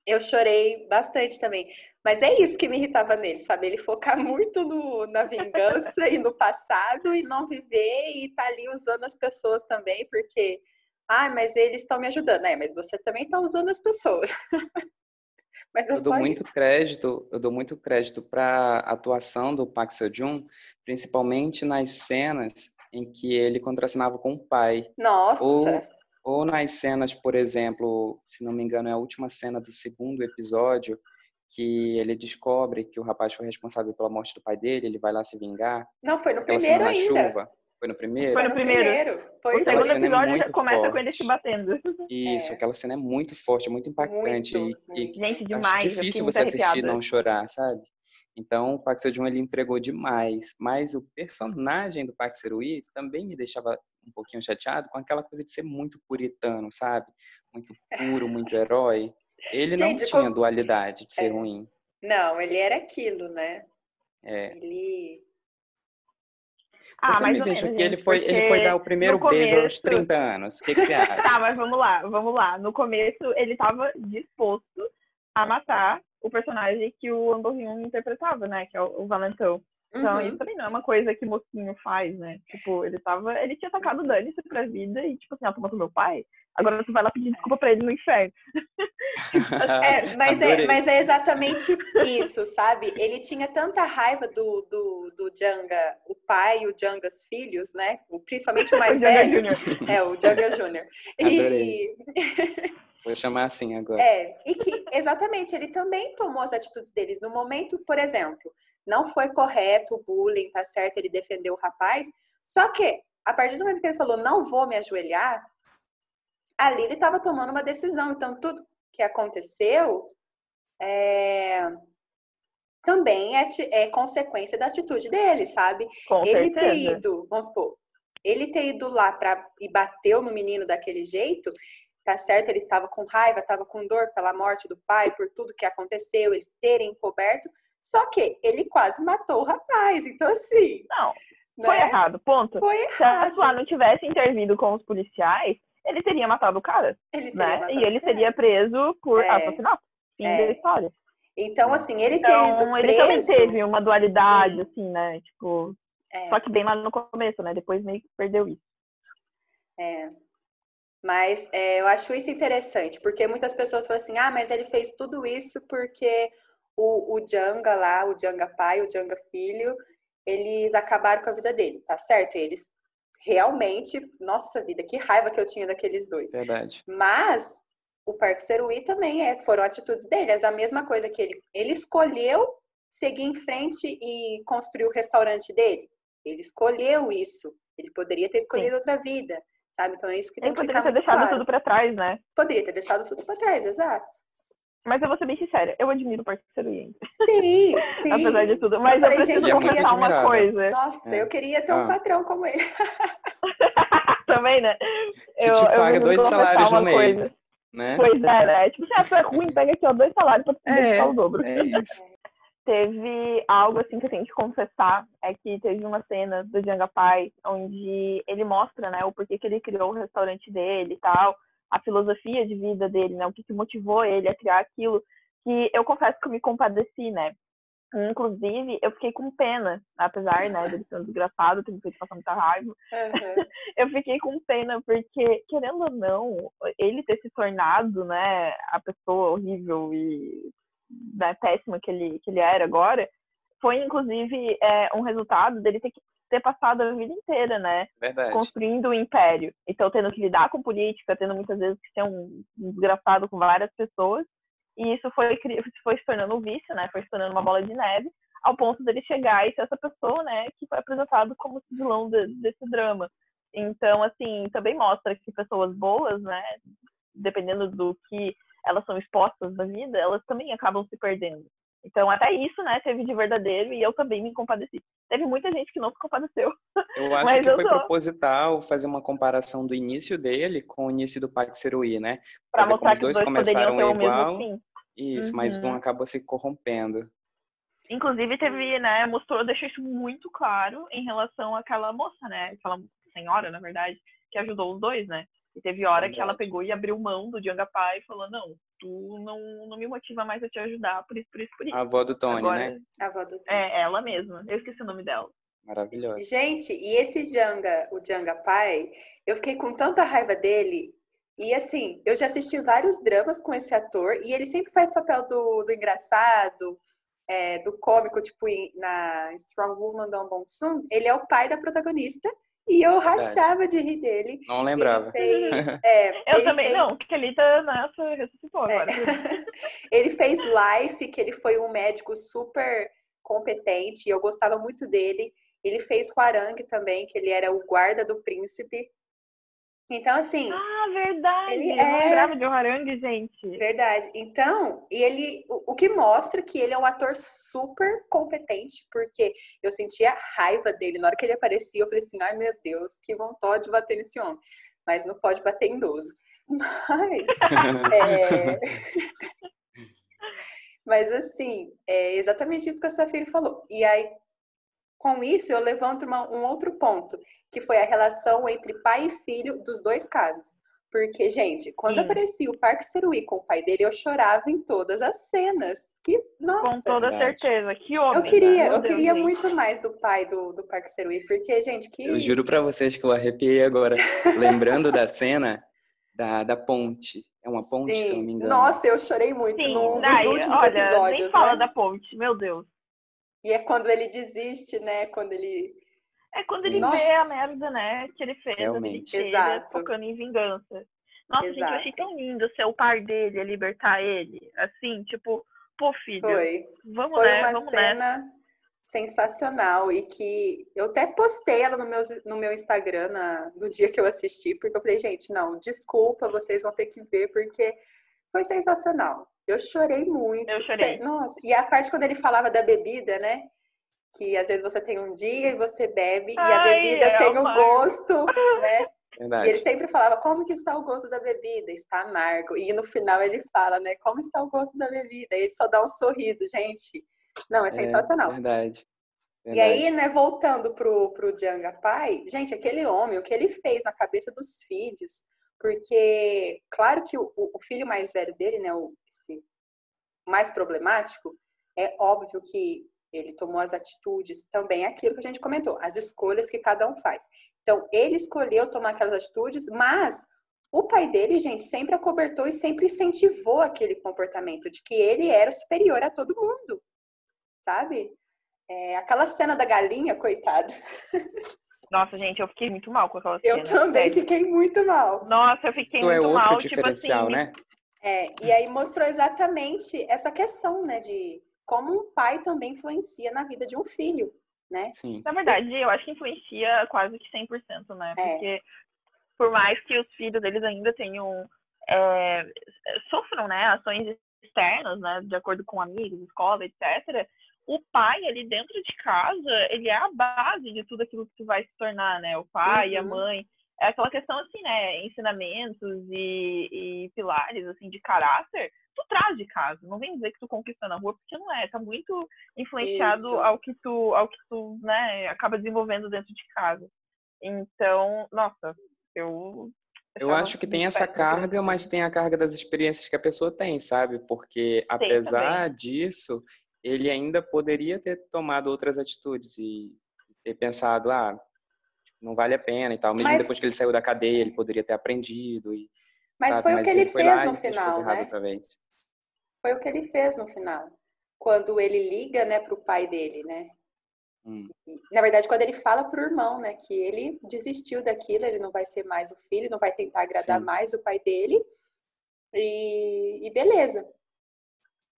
Speaker 2: Eu chorei bastante também. Mas é isso que me irritava nele, sabe? Ele focar muito no, na vingança e no passado e não viver e tá ali usando as pessoas também, porque, ah, mas eles estão me ajudando. É, mas você também tá usando as pessoas.
Speaker 1: mas é eu dou muito isso. crédito, eu dou muito crédito para a atuação do Park Seo-joon, principalmente nas cenas em que ele contracenava com o pai.
Speaker 2: Nossa!
Speaker 1: Ou ou nas cenas, por exemplo, se não me engano, é a última cena do segundo episódio, que ele descobre que o rapaz foi responsável pela morte do pai dele, ele vai lá se vingar.
Speaker 2: Não, foi no primeiro ainda.
Speaker 1: Chuva. Foi no primeiro?
Speaker 3: Foi no primeiro. Foi o segundo episódio é começa forte. com ele se batendo.
Speaker 1: Isso, é. aquela cena é muito forte, muito impactante.
Speaker 2: Muito,
Speaker 1: e,
Speaker 2: e
Speaker 3: Gente, demais.
Speaker 1: difícil você assistir e não chorar, sabe? Então, o Park Seo-joon ele entregou demais, mas o personagem do Park Seo-ui também me deixava um pouquinho chateado com aquela coisa de ser muito puritano, sabe? Muito puro, muito herói. Ele Gente, não tinha como... dualidade de ser é. ruim.
Speaker 2: Não, ele era aquilo, né?
Speaker 1: É.
Speaker 2: Ele
Speaker 3: ah,
Speaker 1: você
Speaker 3: mais
Speaker 1: me
Speaker 3: veja
Speaker 1: que ele foi, ele foi dar o primeiro
Speaker 3: começo...
Speaker 1: beijo aos 30 anos. O que, que você acha?
Speaker 3: tá, mas vamos lá, vamos lá. No começo, ele estava disposto a matar o personagem que o Andorrinho interpretava, né? Que é o, Valentão. Então, uhum. isso também não é uma coisa que o mocinho faz, né? Tipo, ele tava. Ele tinha atacado o Dani pra vida e, tipo assim, ela tomou meu pai. Agora tu vai lá pedir desculpa pra ele no inferno.
Speaker 2: é, mas, é, mas é exatamente isso, sabe? Ele tinha tanta raiva do, do, do Janga, o pai e o Janga os filhos, né? Principalmente o mais
Speaker 3: o
Speaker 2: velho. É, o Janga Júnior.
Speaker 1: E... Vou chamar assim agora.
Speaker 2: É, e que exatamente ele também tomou as atitudes deles. No momento, por exemplo, não foi correto o bullying, tá certo? Ele defendeu o rapaz. Só que, a partir do momento que ele falou, não vou me ajoelhar, ali ele estava tomando uma decisão. Então, tudo que aconteceu é, também é, é, consequência da atitude dele, sabe?
Speaker 3: Com
Speaker 2: ele
Speaker 3: certeza.
Speaker 2: ter ido, vamos supor, ele ter ido lá pra, e bateu no menino daquele jeito, tá certo? Ele estava com raiva, estava com dor pela morte do pai, por tudo que aconteceu, eles terem encoberto. Só que ele quase matou o rapaz. Então, assim.
Speaker 3: Não. Né? Foi errado, ponto.
Speaker 2: Foi errado.
Speaker 3: Se a não tivesse intervindo com os policiais, ele teria matado o cara.
Speaker 2: Ele
Speaker 3: né? e ele seria preso por
Speaker 2: é.
Speaker 3: assassinato. Fim é. da história.
Speaker 2: Então, assim, ele
Speaker 3: então,
Speaker 2: tendo
Speaker 3: ele
Speaker 2: preso...
Speaker 3: também teve uma dualidade, Sim. assim, né? Tipo, é. só que bem lá no começo, né? Depois meio que perdeu isso.
Speaker 2: É. Mas é, eu acho isso interessante, porque muitas pessoas falam assim, ah, mas ele fez tudo isso porque o, o Janga lá, o Janga pai, o Janga filho, eles acabaram com a vida dele, tá certo? Eles realmente, nossa vida, que raiva que eu tinha daqueles dois.
Speaker 1: Verdade.
Speaker 2: Mas o Parque Serui também é, foram atitudes dele, é a mesma coisa que ele, ele escolheu seguir em frente e construir o restaurante dele. Ele escolheu isso. Ele poderia ter escolhido Sim. outra vida, sabe? Então é isso que tem
Speaker 3: ele
Speaker 2: que
Speaker 3: poderia ter deixado
Speaker 2: claro.
Speaker 3: tudo para trás, né?
Speaker 2: Poderia ter deixado tudo para trás, exato.
Speaker 3: Mas eu vou ser bem sincera, eu admiro o Parque Serui.
Speaker 2: Sim, sim.
Speaker 3: Apesar de tudo. Mas eu, falei, eu preciso gente, confessar uma coisa.
Speaker 2: Nossa, é. eu queria ter um ah. patrão como ele.
Speaker 3: Também, né?
Speaker 1: Que eu, te paga dois salários no mês. Coisa. Né?
Speaker 3: Pois é, né? Tipo, se é ruim, pega aqui ó, dois salários pra é, o dobro.
Speaker 1: É isso.
Speaker 3: teve algo assim que eu tenho que confessar, é que teve uma cena do Django Pai onde ele mostra, né, o porquê que ele criou o restaurante dele e tal, a filosofia de vida dele, né, o que, que motivou ele a criar aquilo, que eu confesso que eu me compadeci, né, Inclusive, eu fiquei com pena, apesar, né, dele ser um desgraçado, ter me feito passar muita raiva. Uhum. eu fiquei com pena, porque, querendo ou não, ele ter se tornado, né, a pessoa horrível e né, péssima que ele, que ele era agora, foi, inclusive, é, um resultado dele ter que ter passado a vida inteira, né?
Speaker 1: Verdade.
Speaker 3: Construindo um império. Então, tendo que lidar com política, tendo muitas vezes que ser um desgraçado com várias pessoas. E isso foi, foi se tornando um vício, né? Foi se tornando uma bola de neve, ao ponto dele chegar e ser essa pessoa, né? Que foi apresentado como vilão de, desse drama. Então, assim, também mostra que pessoas boas, né? Dependendo do que elas são expostas na vida, elas também acabam se perdendo. Então, até isso, né, teve de verdadeiro e eu também me compadeci. Teve muita gente que não se compadeceu.
Speaker 1: Eu acho que eu foi proposital fazer uma comparação do início dele com o início do Parque Seruí, né?
Speaker 3: Para mostrar os
Speaker 1: que os
Speaker 3: dois,
Speaker 1: começaram igual. Isso, uhum. mas um acabou se corrompendo.
Speaker 3: Inclusive teve, né, mostrou, deixou isso muito claro em relação àquela moça, né, aquela senhora, na verdade, que ajudou os dois, né? E teve hora que ela pegou e abriu mão do Djanga Pai e falou, não, tu não, não me motiva mais a te ajudar, por isso, por isso, por isso.
Speaker 1: A avó do Tony,
Speaker 3: Agora,
Speaker 1: né?
Speaker 2: A avó do Tony.
Speaker 3: É, ela mesma. Eu esqueci o nome dela.
Speaker 1: Maravilhosa.
Speaker 2: Gente, e esse Djanga, o Djanga Pai, eu fiquei com tanta raiva dele. E assim, eu já assisti vários dramas com esse ator e ele sempre faz papel do, do engraçado, é, do cômico, tipo na Strong Woman do Bong Soon. Ele é o pai da protagonista e eu rachava de rir dele.
Speaker 1: Não lembrava.
Speaker 2: Fez, é,
Speaker 3: eu também
Speaker 2: fez...
Speaker 3: não, que ele tá nessa ressuscitou é. agora. É.
Speaker 2: ele fez Life, que ele foi um médico super competente, e eu gostava muito dele. Ele fez Huarang também, que ele era o guarda do príncipe. Então, assim.
Speaker 3: Ah, verdade! Ele eu é... lembrava de Harangue, gente.
Speaker 2: Verdade. Então, ele. O, o, que mostra que ele é um ator super competente, porque eu sentia raiva dele. Na hora que ele aparecia, eu falei assim: ai meu Deus, que vontade de bater nesse homem. Mas não pode bater em idoso. Mas. é... Mas assim, é exatamente isso que a Safira falou. E aí, com isso, eu levanto uma, um outro ponto, que foi a relação entre pai e filho dos dois casos. Porque, gente, quando Sim. aparecia o Parque Seruí com o pai dele, eu chorava em todas as cenas. Que, nossa.
Speaker 3: Com toda verdade. certeza. Que homem.
Speaker 2: Eu queria,
Speaker 3: né?
Speaker 2: eu Deus queria Deus. muito mais do pai do, do Parque Seruí, porque, gente, que.
Speaker 1: Eu juro para vocês que eu arrepiei agora, lembrando da cena da, da ponte. É uma ponte, Sim. se não me engano.
Speaker 2: Nossa, eu chorei muito
Speaker 3: Sim,
Speaker 2: num
Speaker 3: daí,
Speaker 2: dos últimos
Speaker 3: olha,
Speaker 2: episódios.
Speaker 3: Nem fala
Speaker 2: né?
Speaker 3: da ponte, meu Deus.
Speaker 2: E é quando ele desiste, né? Quando ele
Speaker 3: é quando ele Nossa. vê a merda, né, que ele fez
Speaker 1: Realmente.
Speaker 3: a vida focando em vingança. Nossa, Exato. gente, eu achei tão lindo ser o par dele, a libertar ele. Assim, tipo, pô, filho.
Speaker 2: Foi.
Speaker 3: Vamos
Speaker 2: Foi
Speaker 3: né,
Speaker 2: uma
Speaker 3: vamos
Speaker 2: cena
Speaker 3: né.
Speaker 2: sensacional e que eu até postei ela no meu, no meu Instagram na, no dia que eu assisti, porque eu falei, gente, não, desculpa, vocês vão ter que ver, porque foi sensacional. Eu chorei muito.
Speaker 3: Eu chorei.
Speaker 2: Nossa, e a parte quando ele falava da bebida, né? que às vezes você tem um dia e você bebe Ai, e a bebida é tem um gosto, né?
Speaker 1: Verdade.
Speaker 2: E ele sempre falava, como que está o gosto da bebida? Está amargo. E no final ele fala, né, como está o gosto da bebida? E ele só dá um sorriso, gente. Não, é sensacional.
Speaker 1: É, verdade.
Speaker 2: verdade. E aí, né, voltando pro, pro Djanga Pai, gente, aquele homem, o que ele fez na cabeça dos filhos, porque, claro que o, o filho mais velho dele, né, o, esse mais problemático, é óbvio que ele tomou as atitudes também aquilo que a gente comentou, as escolhas que cada um faz. Então, ele escolheu tomar aquelas atitudes, mas o pai dele, gente, sempre acobertou e sempre incentivou aquele comportamento de que ele era superior a todo mundo, sabe? É, aquela cena da galinha, coitada.
Speaker 3: Nossa, gente, eu fiquei muito mal com aquela
Speaker 2: cena. Eu também sério. fiquei muito mal.
Speaker 3: Nossa, eu fiquei
Speaker 1: Isso
Speaker 3: muito
Speaker 1: é outro
Speaker 3: mal.
Speaker 1: diferencial,
Speaker 3: tipo
Speaker 1: assim, né?
Speaker 2: É, e aí mostrou exatamente essa questão, né, de como um pai também influencia na vida de um filho, né?
Speaker 1: Sim.
Speaker 3: Na verdade, eu acho que influencia quase que 100%, né? É. Porque por mais que os filhos deles ainda tenham é, sofram, né, ações externas, né, de acordo com amigos, escola, etc. O pai ali dentro de casa, ele é a base de tudo aquilo que tu vai se tornar, né? O pai, uhum. a mãe, é aquela questão assim, né, ensinamentos e, e pilares assim de caráter tu traz de casa. Não vem dizer que tu conquista na rua, porque não é. Tá muito influenciado Isso. ao que tu, ao que tu, né, acaba desenvolvendo dentro de casa. Então, nossa, eu.
Speaker 1: Eu acho que tem essa carga, mas tem a carga das experiências que a pessoa tem, sabe? Porque apesar também. disso, ele ainda poderia ter tomado outras atitudes e ter pensado, ah, não vale a pena e tal. Mesmo mas... depois que ele saiu da cadeia, ele poderia ter aprendido e
Speaker 2: mas sabe? foi o que ele fez no final, né? Foi o que ele fez no final. Quando ele liga, né, pro pai dele, né? Hum. Na verdade, quando ele fala pro irmão, né, que ele desistiu daquilo, ele não vai ser mais o filho, não vai tentar agradar Sim. mais o pai dele. E, e, beleza.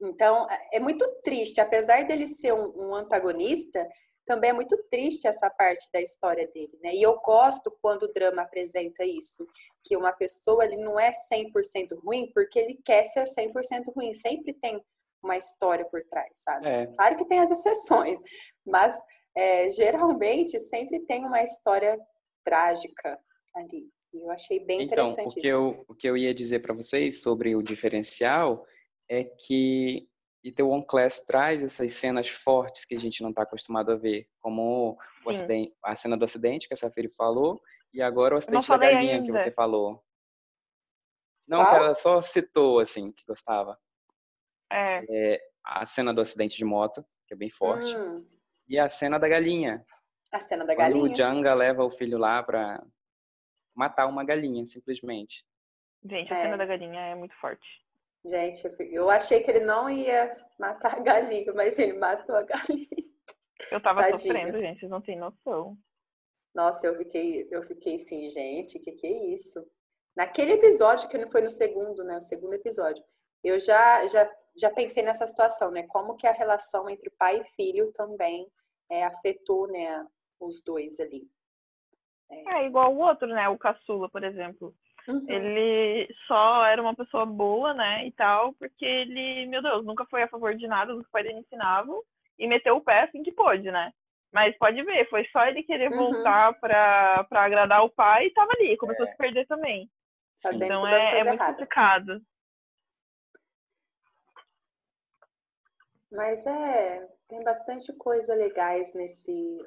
Speaker 2: Então, é muito triste, apesar dele ser um, um antagonista, também é muito triste essa parte da história dele, né? E eu gosto quando o drama apresenta isso, que uma pessoa ele não é 100% ruim porque ele quer ser 100% ruim, sempre tem uma história por trás, sabe? É. Claro que tem as exceções, mas é, geralmente sempre tem uma história trágica ali. E eu achei bem
Speaker 1: então,
Speaker 2: interessante
Speaker 1: o que
Speaker 2: isso.
Speaker 1: Eu, o que eu ia dizer para vocês sobre o diferencial é que e The One Class traz essas cenas fortes que a gente não está acostumado a ver, como o acidente, a cena do acidente que a Safiri falou, e agora o acidente da galinha ainda. que você falou. Não, que ela só citou, assim, que gostava.
Speaker 3: É.
Speaker 1: é. A cena do acidente de moto, que é bem forte. Hum. E a cena da galinha.
Speaker 2: A cena da
Speaker 1: Quando
Speaker 2: galinha.
Speaker 1: o Janga leva o filho lá pra matar uma galinha, simplesmente.
Speaker 3: Gente, a é. cena da galinha é muito forte.
Speaker 2: Gente, eu achei que ele não ia matar a galinha, mas ele matou a galinha.
Speaker 3: Eu tava Tadinho. sofrendo, gente, vocês não têm noção.
Speaker 2: Nossa, eu fiquei, eu fiquei assim, gente, que que é isso? Naquele episódio, que não foi no segundo, né? O segundo episódio, eu já, já, já pensei nessa situação, né? Como que a relação entre pai e filho também é, afetou, né, os dois ali.
Speaker 3: É. é igual o outro, né? O caçula, por exemplo. Uhum. Ele só era uma pessoa boa, né, e tal, porque ele, meu Deus, nunca foi a favor de nada do que o pai dele ensinava e meteu o pé assim que pôde, né? Mas pode ver, foi só ele querer uhum. voltar pra, pra agradar o pai e tava ali, começou é. a se perder também. Tá então é, é muito erradas. complicado.
Speaker 2: Mas é, tem bastante coisa legais nesse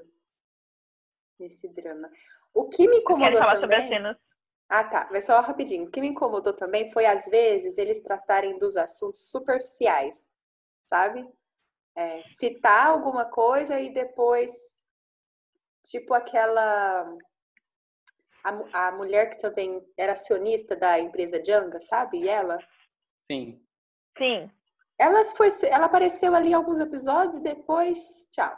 Speaker 2: nesse drama. O que me incomodou
Speaker 3: falar
Speaker 2: também...
Speaker 3: sobre as cenas
Speaker 2: ah, tá. Mas só rapidinho. O que me incomodou também foi, às vezes, eles tratarem dos assuntos superficiais, sabe? É, citar alguma coisa e depois, tipo aquela. A, a mulher que também era acionista da empresa Janga, sabe? E ela?
Speaker 1: Sim.
Speaker 3: Sim.
Speaker 2: Ela, foi, ela apareceu ali em alguns episódios e depois, tchau.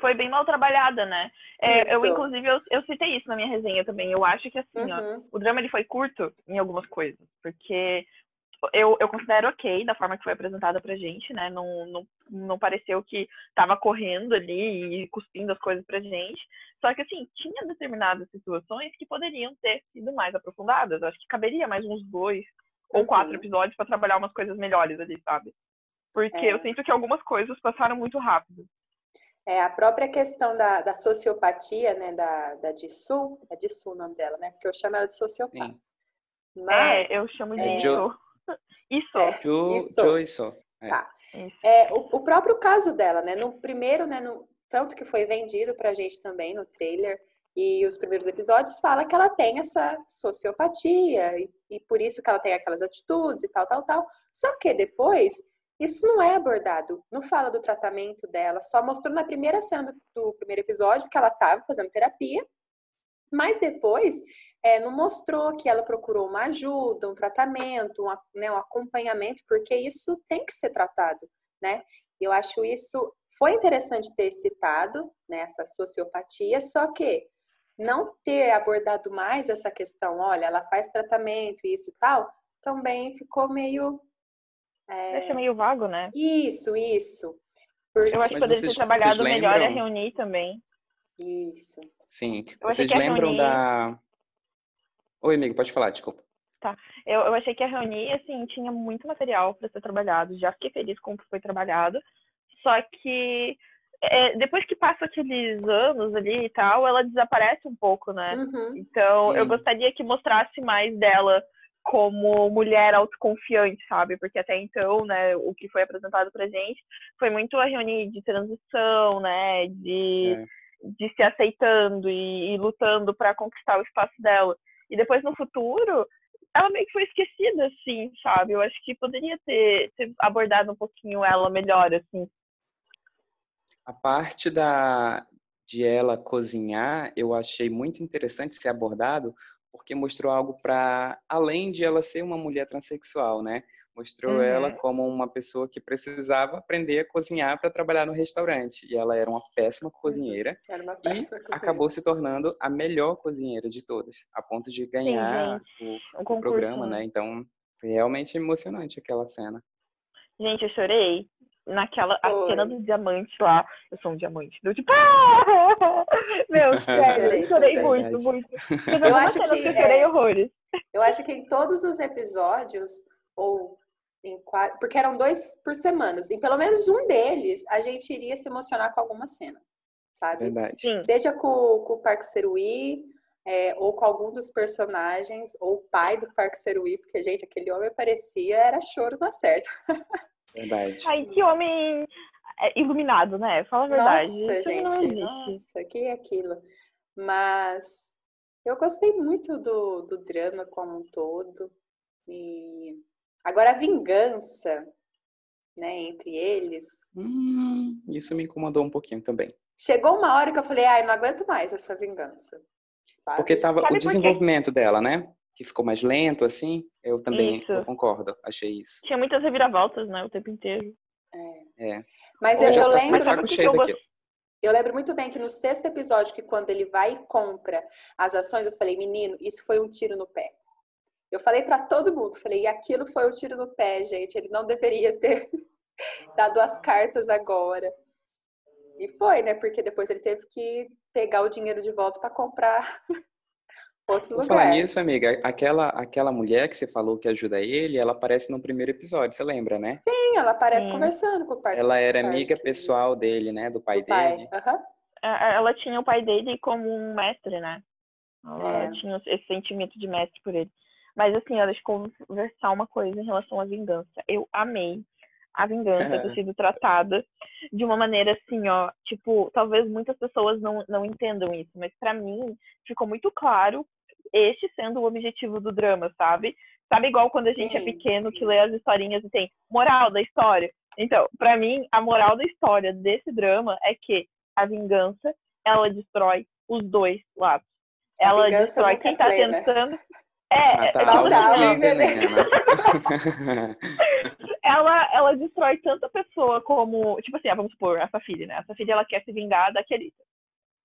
Speaker 3: Foi bem mal trabalhada, né? É, eu, inclusive, eu, eu, citei isso na minha resenha também. Eu acho que, assim, uhum. ó, o drama ele foi curto em algumas coisas, porque eu, eu considero ok da forma que foi apresentada pra gente, né? Não, não, não pareceu que tava correndo ali e cuspindo as coisas pra gente. Só que, assim, tinha determinadas situações que poderiam ter sido mais aprofundadas. Eu acho que caberia mais uns dois ou uhum. quatro episódios para trabalhar umas coisas melhores ali, sabe? Porque é. eu sinto que algumas coisas passaram muito rápido.
Speaker 2: É, a própria questão da, da sociopatia, né, da, da Dissu, é Dissu o nome dela, né, porque eu chamo ela de sociopata.
Speaker 3: Mas, é, eu chamo de é,
Speaker 2: Jo.
Speaker 3: Isso.
Speaker 1: É, jo, isso. Jo, isso.
Speaker 2: É. Tá. É, o, o, próprio caso dela, né, no primeiro, né, no, tanto que foi vendido pra gente também no trailer, e os primeiros episódios fala que ela tem essa sociopatia, e, e por isso que ela tem aquelas atitudes e tal, tal, tal. Só que depois Isso não é abordado, não fala do tratamento dela, só mostrou na primeira cena do, do primeiro episódio que ela estava fazendo terapia, mas depois é, não mostrou que ela procurou uma ajuda, um tratamento, um, né, um acompanhamento, porque isso tem que ser tratado, né? Eu acho isso foi interessante ter citado né, essa sociopatia, só que não ter abordado mais essa questão, olha, ela faz tratamento, isso e tal, também ficou meio.
Speaker 3: É... Deixa meio vago, né?
Speaker 2: Isso, isso.
Speaker 3: Porque... Eu acho que poderia vocês, ter trabalhado melhor a reunir também.
Speaker 2: Isso.
Speaker 1: Sim. Eu vocês lembram reunir... da. Oi, amigo, pode falar, desculpa.
Speaker 3: Tá. Eu, eu achei que a reunir, assim, tinha muito material para ser trabalhado. Já fiquei feliz com o que foi trabalhado. Só que é, depois que passa aqueles anos ali e tal, ela desaparece um pouco, né? Uhum. Então, Sim. eu gostaria que mostrasse mais dela como mulher autoconfiante, sabe? Porque até então, né, o que foi apresentado pra gente foi muito a reunião de transição, né, de, é. de se aceitando e, e lutando para conquistar o espaço dela. E depois no futuro, ela meio que foi esquecida, assim, sabe? Eu acho que poderia ter, ter abordado um pouquinho ela melhor, assim.
Speaker 1: A parte da, de ela cozinhar, eu achei muito interessante ser abordado, porque mostrou algo para além de ela ser uma mulher transexual, né? Mostrou uhum. ela como uma pessoa que precisava aprender a cozinhar para trabalhar no restaurante. E ela era uma péssima uhum. cozinheira.
Speaker 2: Era uma péssima
Speaker 1: e
Speaker 2: cozinheira.
Speaker 1: acabou se tornando a melhor cozinheira de todas, a ponto de ganhar Sim, o, o, programa, né? Então, foi realmente emocionante aquela cena.
Speaker 3: Gente, eu chorei naquela a cena do diamante lá. Eu sou um diamante. Deu tipo. Ah! Meu, sério, eu chorei muito, muito. Eu acho que. Eu chorei é, horrores.
Speaker 2: Eu acho que em todos os episódios, ou em quatro. Porque eram dois por semana. Em pelo menos um deles, a gente iria se emocionar com alguma cena. Sabe?
Speaker 1: Verdade. Sim.
Speaker 2: Seja com, com o Parque Serui, é, ou com algum dos personagens, ou o pai do Parque Serui, porque, gente, aquele homem parecia, era choro na certa.
Speaker 1: Verdade.
Speaker 3: Ai, que homem é, iluminado, né? Fala a verdade.
Speaker 2: Nossa, Isso gente, nossa, que é aquilo. Mas eu gostei muito do, do drama como um todo. E agora a vingança, né, entre eles.
Speaker 1: Hum, isso me incomodou um pouquinho também.
Speaker 2: Chegou uma hora que eu falei, ai, não aguento mais essa vingança.
Speaker 1: Sabe? Porque tava Sabe o desenvolvimento dela, né? Que ficou mais lento, assim, eu também eu concordo, achei isso.
Speaker 3: Tinha muitas reviravoltas, né, o tempo inteiro.
Speaker 2: É. é. Mas eu, eu lembro. que eu, eu lembro muito bem que no sexto episódio, que quando ele vai e compra as ações, eu falei, menino, isso foi um tiro no pé. Eu falei para todo mundo, falei, e aquilo foi um tiro no pé, gente. Ele não deveria ter dado as cartas agora. E foi, né? Porque depois ele teve que pegar o dinheiro de volta para comprar outro lugar.
Speaker 1: falar nisso, amiga, aquela, aquela mulher que você falou que ajuda ele, ela aparece no primeiro episódio, você lembra, né?
Speaker 2: Sim, ela aparece Sim. conversando com o pai
Speaker 1: Ela era amiga pessoal dele, né? Do pai do dele.
Speaker 2: Pai. Uhum.
Speaker 3: Ela tinha o pai dele como um mestre, né? Ela é. tinha esse sentimento de mestre por ele. Mas assim, ela deixa eu conversar uma coisa em relação à vingança. Eu amei a vingança ter sido tratada de uma maneira assim, ó, tipo, talvez muitas pessoas não, não entendam isso, mas para mim ficou muito claro este sendo o objetivo do drama, sabe? Sabe igual quando a gente é sim, é pequeno sim. que lê as historinhas e tem moral da história. Então, para mim, a moral da história desse drama é que a vingança, ela destrói os dois lados. Ela destrói quem tá plena. tentando é,
Speaker 1: ah, tá. é tipo
Speaker 3: assim, ela, ela destrói tanto a pessoa como, tipo assim, ah, vamos supor, a Safiri, né? A Safiri, ela quer se vingar da Kelita.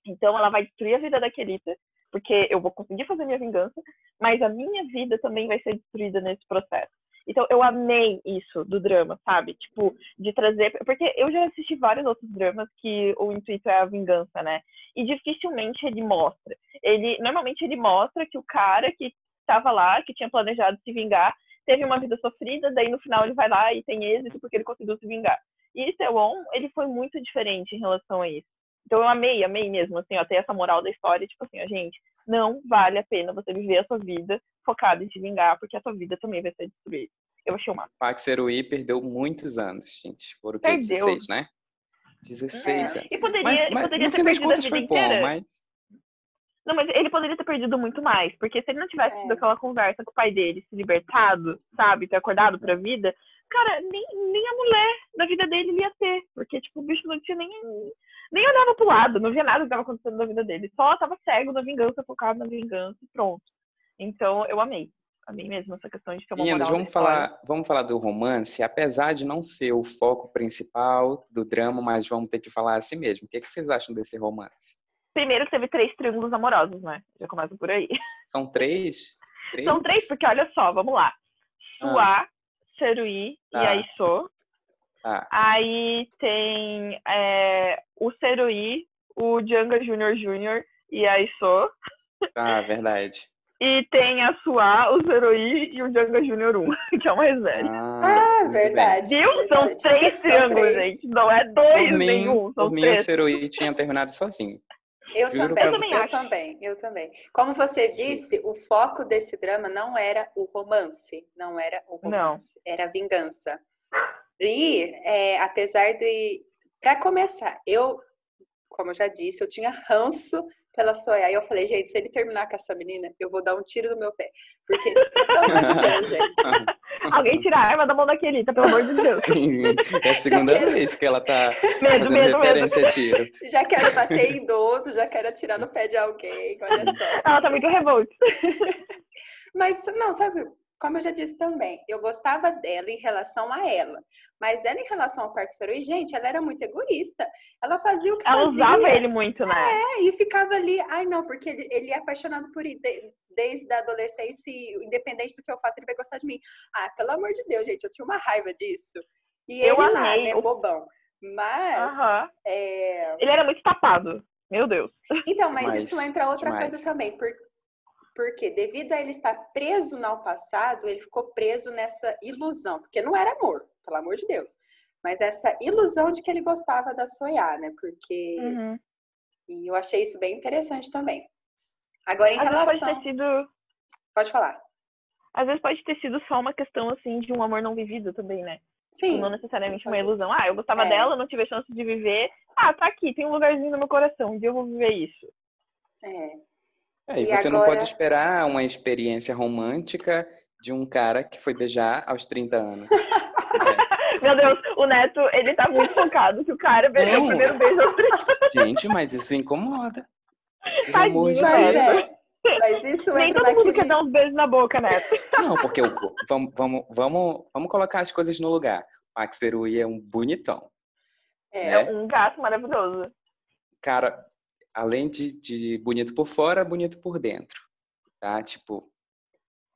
Speaker 3: Então, ela vai destruir a vida da Kelita, porque eu vou conseguir fazer minha vingança, mas a minha vida também vai ser destruída nesse processo. Então, eu amei isso do drama, sabe? Tipo, de trazer. Porque eu já assisti vários outros dramas que o intuito é a vingança, né? E dificilmente ele mostra. Ele, normalmente, ele mostra que o cara que estava lá, que tinha planejado se vingar, teve uma vida sofrida, daí no final ele vai lá e tem êxito porque ele conseguiu se vingar. E Sewon, ele foi muito diferente em relação a isso. Então eu amei, amei mesmo, assim, ó, ter essa moral da história, tipo assim, ó, gente, não vale a pena você viver a sua vida focada em se vingar, porque a sua vida também vai ser destruída. Eu achei uma.
Speaker 1: Pax Serui perdeu muitos anos, gente. Foram que 16, né? 16
Speaker 3: é. anos. E poderia, mas, mas, poderia ter perdido a vida inteira. Bom, mas... Não, mas ele poderia ter perdido muito mais, porque se ele não tivesse é. tido aquela conversa com o pai dele, se libertado, sabe, ter acordado pra vida, cara, nem, nem a mulher da vida dele ia ter, porque, tipo, o bicho não tinha nem, nem olhava pro lado, não via nada que estava acontecendo na vida dele, só tava cego na vingança, focado na vingança e pronto. Então, eu amei. Amei mesmo essa questão de ter uma
Speaker 1: Meninas, vamos falar, vamos falar do romance, apesar de não ser o foco principal do drama, mas vamos ter que falar assim mesmo. O que, é que vocês acham desse romance?
Speaker 3: Primeiro teve três triângulos amorosos, né? Já começa por aí.
Speaker 1: São três?
Speaker 3: três? São três, porque olha só, vamos lá. Suá, ah. Seruí tá. e Aissô. Tá. Aí tem é, o Seruí, o Janga Junior Junior e a Aissô.
Speaker 1: Ah, verdade.
Speaker 3: E tem a Suá, o Zeroí e o Janga Junior 1, que é uma reserva.
Speaker 2: Ah, ah verdade.
Speaker 3: Viu? São três triângulos, gente. Não é dois por nenhum. São
Speaker 1: por mim, o Zeroí tinha terminado sozinho.
Speaker 2: Eu Juro também, eu também, eu também, eu também. Como você disse, o foco desse drama não era o romance, não era o romance, não. era a vingança. E é, apesar de, para começar, eu, como eu já disse, eu tinha ranço pela Soya. Aí eu falei, gente, se ele terminar com essa menina, eu vou dar um tiro no meu pé. Porque, pelo amor de Deus, gente.
Speaker 3: Alguém tira a arma da mão daquele, pelo amor de Deus.
Speaker 1: é a segunda quero... vez que ela tá medo, fazendo medo, referência medo. a tiro.
Speaker 2: Já quero bater em idoso, já quero atirar no pé de alguém, olha só.
Speaker 3: Ela tá muito revolte.
Speaker 2: Mas, não, sabe, como eu já disse também, eu gostava dela em relação a ela. Mas ela em relação ao Parque Saruí, gente, ela era muito egoísta. Ela fazia o que
Speaker 3: ela
Speaker 2: fazia.
Speaker 3: Ela usava ele muito, né?
Speaker 2: É, e ficava ali, ai não, porque ele, ele é apaixonado por ele desde a adolescência, independente do que eu faço, ele vai gostar de mim. Ah, pelo amor de Deus, gente, eu tinha uma raiva disso. E eu ele amei. lá, né, bobão. Mas. Uh -huh. é...
Speaker 3: Ele era muito tapado. Meu Deus.
Speaker 2: Então, mas, mas isso entra outra demais. coisa também, porque porque devido a ele estar preso no passado, ele ficou preso nessa ilusão, porque não era amor, pelo amor de Deus. Mas essa ilusão de que ele gostava da Soya, né? Porque uhum. e eu achei isso bem interessante também. Agora em
Speaker 3: Às
Speaker 2: relação
Speaker 3: pode ter sido
Speaker 2: Pode falar.
Speaker 3: Às vezes pode ter sido só uma questão assim de um amor não vivido também, né?
Speaker 2: Sim.
Speaker 3: Tipo, não necessariamente uma ilusão. Ah, eu gostava é. dela, não tive a chance de viver. Ah, tá aqui, tem um lugarzinho no meu coração, um dia eu vou viver isso.
Speaker 2: É.
Speaker 1: É, e, e você agora... não pode esperar uma experiência romântica de um cara que foi beijar aos 30 anos.
Speaker 3: é. Meu Deus, o Neto, ele tá muito focado que o cara beijou o primeiro beijo aos 30 anos.
Speaker 1: Gente, mas isso incomoda.
Speaker 3: Tadinho, mas,
Speaker 2: é. mas isso
Speaker 3: Nem todo mundo quer dar uns beijos na boca, Neto.
Speaker 1: Não, porque eu, vamos, vamos, vamos, vamos colocar as coisas no lugar. Max Erui é um bonitão.
Speaker 3: É, né? um gato maravilhoso.
Speaker 1: Cara, além de, de bonito por fora, bonito por dentro. Tá? Tipo,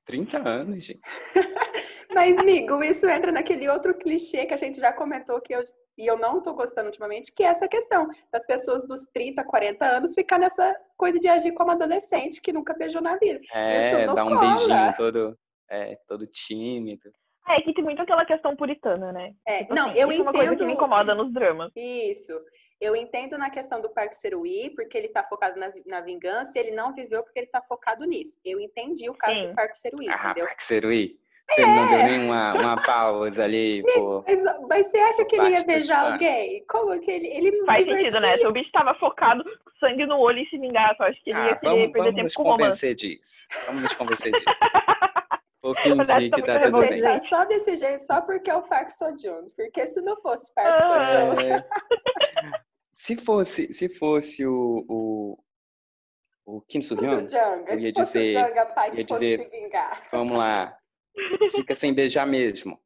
Speaker 1: 30 anos, gente.
Speaker 2: Mas, amigo, isso entra naquele outro clichê que a gente já comentou que eu, e eu não tô gostando ultimamente, que é essa questão das pessoas dos 30, 40 anos ficar nessa coisa de agir como adolescente que nunca beijou na vida.
Speaker 1: É, dar um cola. beijinho todo, é, todo tímido.
Speaker 3: É que tem muito aquela questão puritana, né?
Speaker 2: É, tipo não, assim, eu
Speaker 3: isso entendo. É uma coisa que me incomoda nos dramas.
Speaker 2: Isso. Eu entendo na questão do Parque Seruí, porque ele está focado na, na, vingança, e ele não viveu porque ele está focado nisso. Eu entendi o caso Sim. do Parque Seruí,
Speaker 1: ah,
Speaker 2: entendeu?
Speaker 1: Parque Seruí. Você é. não deu nenhuma uma pausa ali, pô.
Speaker 2: Mas, mas você acha que ele ia beijar alguém? Como que ele, ele não
Speaker 3: Faz
Speaker 2: divertia?
Speaker 3: sentido, né? O bicho estava focado com sangue no olho e se vingar, só acho que ele ah, ia querer vamos, perder
Speaker 1: vamos
Speaker 3: tempo com o
Speaker 1: Vamos nos convencer disso. Vamos nos convencer disso. Vou fingir que tá tudo bem.
Speaker 2: Tá só desse jeito, só porque é o Park Seo-joon. Porque se não fosse o Park ah. Seo-joon... É...
Speaker 1: Se fosse, se fosse o, o, o Kim Soo-hyun,
Speaker 2: eu ia dizer, Jung, pai, ia dizer,
Speaker 1: vamos lá, fica sem beijar mesmo.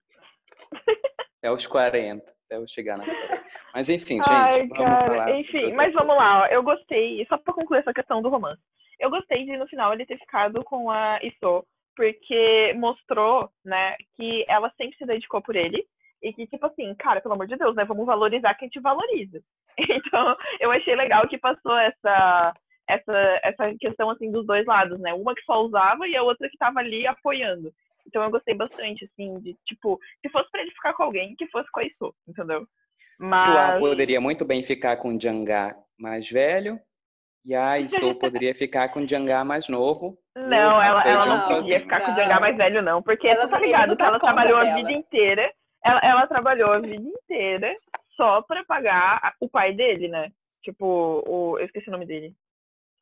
Speaker 1: Até os 40, até eu chegar na 40. Mas enfim, gente,
Speaker 3: Ai,
Speaker 1: vamos
Speaker 3: cara,
Speaker 1: falar.
Speaker 3: Enfim, mas vamos lá, ó, eu gostei, só pra concluir essa questão do romance. Eu gostei de, no final, ele ter ficado com a Iso, porque mostrou, né, que ela sempre se dedicou por ele, e que, tipo assim, cara, pelo amor de Deus, né? Vamos valorizar quem te valoriza. Então, eu achei legal que passou essa, essa, essa questão, assim, dos dois lados, né? Uma que só usava e a outra que tava ali apoiando. Então, eu gostei bastante, assim, de, tipo, se fosse pra ele ficar com alguém, que fosse com a Isu, entendeu?
Speaker 1: Mas... poderia muito bem ficar com o Jangá mais velho, e a Isu poderia ficar com o Jangá mais novo.
Speaker 3: Não, ela, ela não podia ficar com o Jangá mais velho, não, porque ela, tá ligado que ela trabalhou dela. a vida inteira ela, ela trabalhou a vida inteira só pra pagar o pai dele, né? Tipo, o, eu esqueci o nome dele.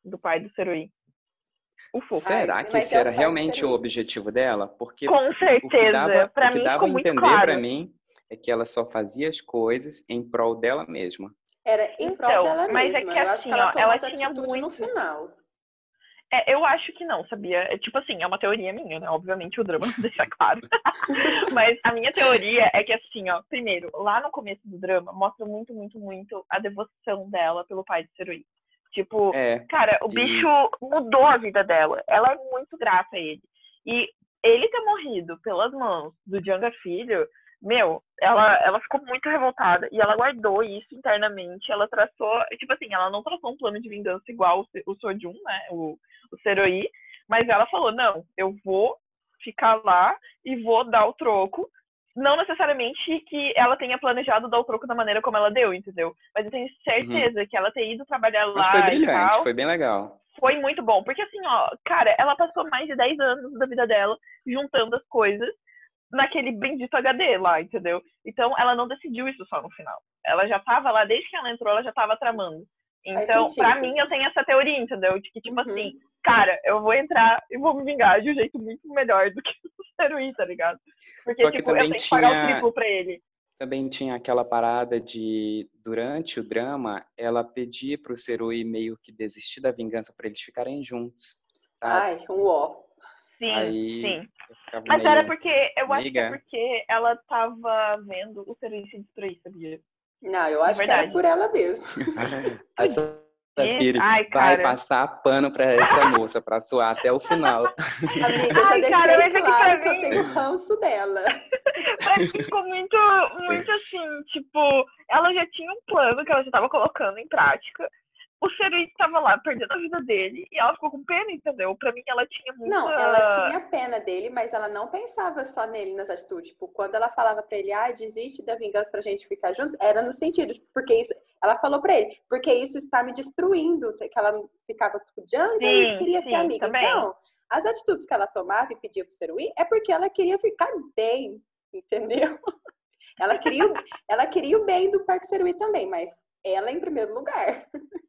Speaker 3: do pai do Serui.
Speaker 1: O fofo. Será que esse era realmente o objetivo dela? Porque
Speaker 3: Com certeza. Para mim,
Speaker 1: dava
Speaker 3: a entender
Speaker 1: claro. para mim é que ela só fazia as coisas em prol dela mesma.
Speaker 2: Era em prol então, dela mas mesma. É que, assim, que ela, ó, ela tinha muito no final.
Speaker 3: É, eu acho que não, sabia? É, tipo assim, é uma teoria minha, né? Obviamente o drama não deixa claro. Mas a minha teoria é que assim, ó, primeiro, lá no começo do drama, mostra muito, muito, muito a devoção dela pelo pai de Serui. Tipo, é, cara, o e... bicho mudou a vida dela. Ela é muito grata a ele. E ele ter morrido pelas mãos do Djanga Filho, meu, ela, ela ficou muito revoltada e ela guardou isso internamente. Ela traçou, tipo assim, ela não traçou um plano de vingança igual o, o Sojun, né? O, o Seroi, mas ela falou: não, eu vou ficar lá e vou dar o troco. Não necessariamente que ela tenha planejado dar o troco da maneira como ela deu, entendeu? Mas eu tenho certeza uhum. que ela ter ido trabalhar lá. Mas
Speaker 1: foi brilhante,
Speaker 3: tal,
Speaker 1: foi bem legal.
Speaker 3: Foi muito bom, porque assim, ó, cara, ela passou mais de 10 anos da vida dela juntando as coisas naquele bendito HD lá, entendeu? Então ela não decidiu isso só no final. Ela já tava lá, desde que ela entrou, ela já tava tramando. Então, pra mim, eu tenho essa teoria, entendeu? De que, tipo uhum. assim, cara, eu vou entrar e vou me vingar de um jeito muito melhor do que o Serui, tá ligado? Porque,
Speaker 1: Só que
Speaker 3: tipo,
Speaker 1: também
Speaker 3: eu tenho
Speaker 1: tinha...
Speaker 3: que pagar o triplo pra ele.
Speaker 1: Também tinha aquela parada de, durante o drama, ela pedir pro Serui meio que desistir da vingança para eles ficarem juntos. Sabe?
Speaker 2: Ai, um ó.
Speaker 3: Sim, Aí, sim. Mas meio... era porque, eu acho que é porque ela tava vendo o Serui se destruir, sabia?
Speaker 2: Não, eu acho que era por ela mesmo.
Speaker 1: Essa Ai, vai passar pano pra essa moça, pra suar até o final.
Speaker 2: Amiga, eu já Ai, deixei cara, claro que, que eu tenho ranço dela.
Speaker 3: pra mim ficou muito, muito assim, tipo, ela já tinha um plano que ela já tava colocando em prática o Serui estava lá perdendo a vida dele e ela ficou com pena, entendeu? Pra mim ela tinha muita...
Speaker 2: Não, ela tinha pena dele, mas ela não pensava só nele nas atitudes. Tipo, quando ela falava pra ele, ah, desiste da vingança pra gente ficar juntos, era no sentido, tipo, porque isso... Ela falou pra ele, porque isso está me destruindo, que ela ficava Django e queria sim, ser amiga. Também. Então, as atitudes que ela tomava e pedia pro Serui é porque ela queria ficar bem, entendeu? Ela queria, ela queria o bem do Parque Serui também, mas ela em primeiro lugar.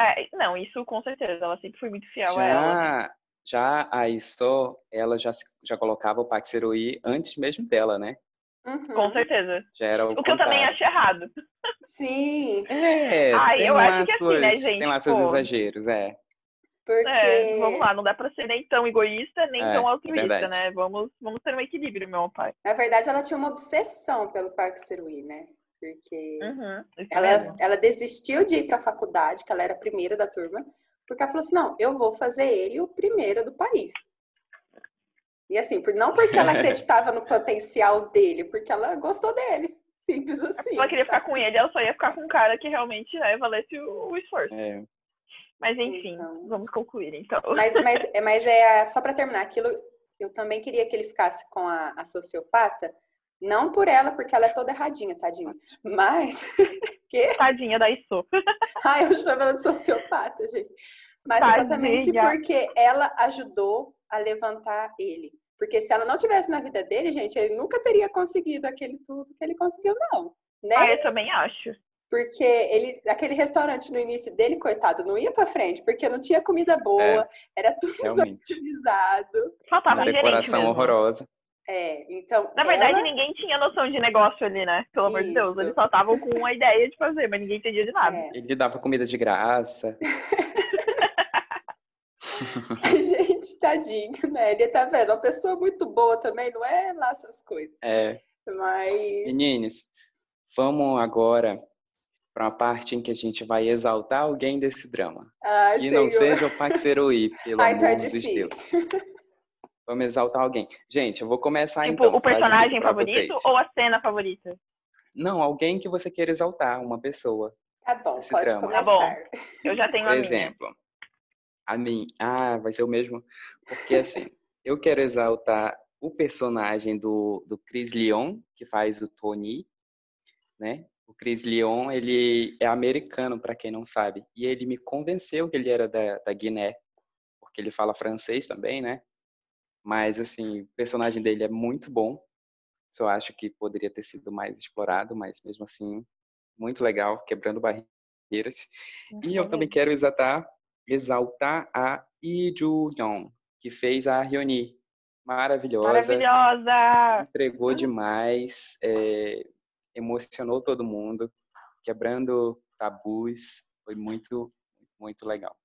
Speaker 3: É, não, isso com certeza. Ela sempre foi muito fiel
Speaker 1: já,
Speaker 3: a ela.
Speaker 1: Já a Isto, ela já, já colocava o Pax Heroi antes mesmo dela, né?
Speaker 3: Uhum. Com certeza.
Speaker 1: Já era o,
Speaker 3: o que eu também acho errado.
Speaker 2: Sim.
Speaker 1: É,
Speaker 3: Ai, tem
Speaker 1: eu
Speaker 3: acho
Speaker 1: que
Speaker 3: suas, assim, né, gente?
Speaker 1: Tem lá seus exageros, é.
Speaker 3: Porque... É, vamos lá, não dá pra ser nem tão egoísta, nem é, tão altruísta, é né? Vamos, vamos ter um equilíbrio, meu pai.
Speaker 2: Na verdade, ela tinha uma obsessão pelo Parque Serui, né? Porque
Speaker 3: uhum,
Speaker 2: ela, ela desistiu de ir para a faculdade, que ela era a primeira da turma, porque ela falou assim: não, eu vou fazer ele o primeiro do país. E assim, não porque ela acreditava no potencial dele, porque ela gostou dele. Simples assim.
Speaker 3: Ela queria sabe? ficar com ele, ela só ia ficar com um cara que realmente né, valesse o, o esforço. É. Mas enfim, então... vamos concluir então.
Speaker 2: Mas, mas, mas é só para terminar, aquilo eu também queria que ele ficasse com a, a sociopata, não por ela, porque ela é toda erradinha, tadinha. Mas.
Speaker 3: que? Tadinha da Isso.
Speaker 2: Ai, eu chamo ela de sociopata, gente. Mas tadinha. exatamente porque ela ajudou a levantar ele. Porque se ela não tivesse na vida dele, gente, ele nunca teria conseguido aquele tudo que ele conseguiu, não. Né?
Speaker 3: Ah, eu também acho.
Speaker 2: Porque ele, aquele restaurante no início dele, coitado, não ia para frente, porque não tinha comida boa, é, era tudo desorganizado.
Speaker 3: Faltava
Speaker 1: uma decoração horrorosa.
Speaker 2: É, então.
Speaker 3: Na verdade, ela... ninguém tinha noção de negócio ali, né? Pelo amor de Deus. Eles só estavam com uma ideia de fazer, mas ninguém entendia de nada. É.
Speaker 1: Ele dava comida de graça.
Speaker 2: Gente, tadinho, né? Ele tá vendo, uma pessoa muito boa também, não é lá essas coisas.
Speaker 1: É.
Speaker 2: Mas.
Speaker 1: Meninas, vamos agora para uma parte em que a gente vai exaltar alguém desse drama.
Speaker 2: Ai,
Speaker 1: que
Speaker 2: senhor.
Speaker 1: não seja o Paxeroí, pelo
Speaker 2: Ai,
Speaker 1: amor
Speaker 2: tá
Speaker 1: dos deuses. Vamos exaltar alguém. Gente, eu vou começar
Speaker 3: tipo,
Speaker 1: então.
Speaker 3: o personagem favorito ou a cena favorita?
Speaker 1: Não, alguém que você queira exaltar, uma pessoa.
Speaker 2: Tá bom, pode drama.
Speaker 3: começar. Tá bom. Eu já tenho
Speaker 1: Por
Speaker 3: a
Speaker 1: exemplo, minha. a mim. Ah, vai ser o mesmo. Porque assim, eu quero exaltar o personagem do, do Chris Leon, que faz o Tony, né? O Chris Leon, ele é americano, para quem não sabe. E ele me convenceu que ele era da, da Guiné, porque ele fala francês também, né? Mas, assim, o personagem dele é muito bom. Só acho que poderia ter sido mais explorado, mas mesmo assim, muito legal, quebrando barreiras. Uhum. E eu também quero exaltar, exaltar a Lee Joo-young, que fez a Hyuni. Maravilhosa.
Speaker 3: Maravilhosa!
Speaker 1: Entregou demais, é, emocionou todo mundo, quebrando tabus. Foi muito, muito legal.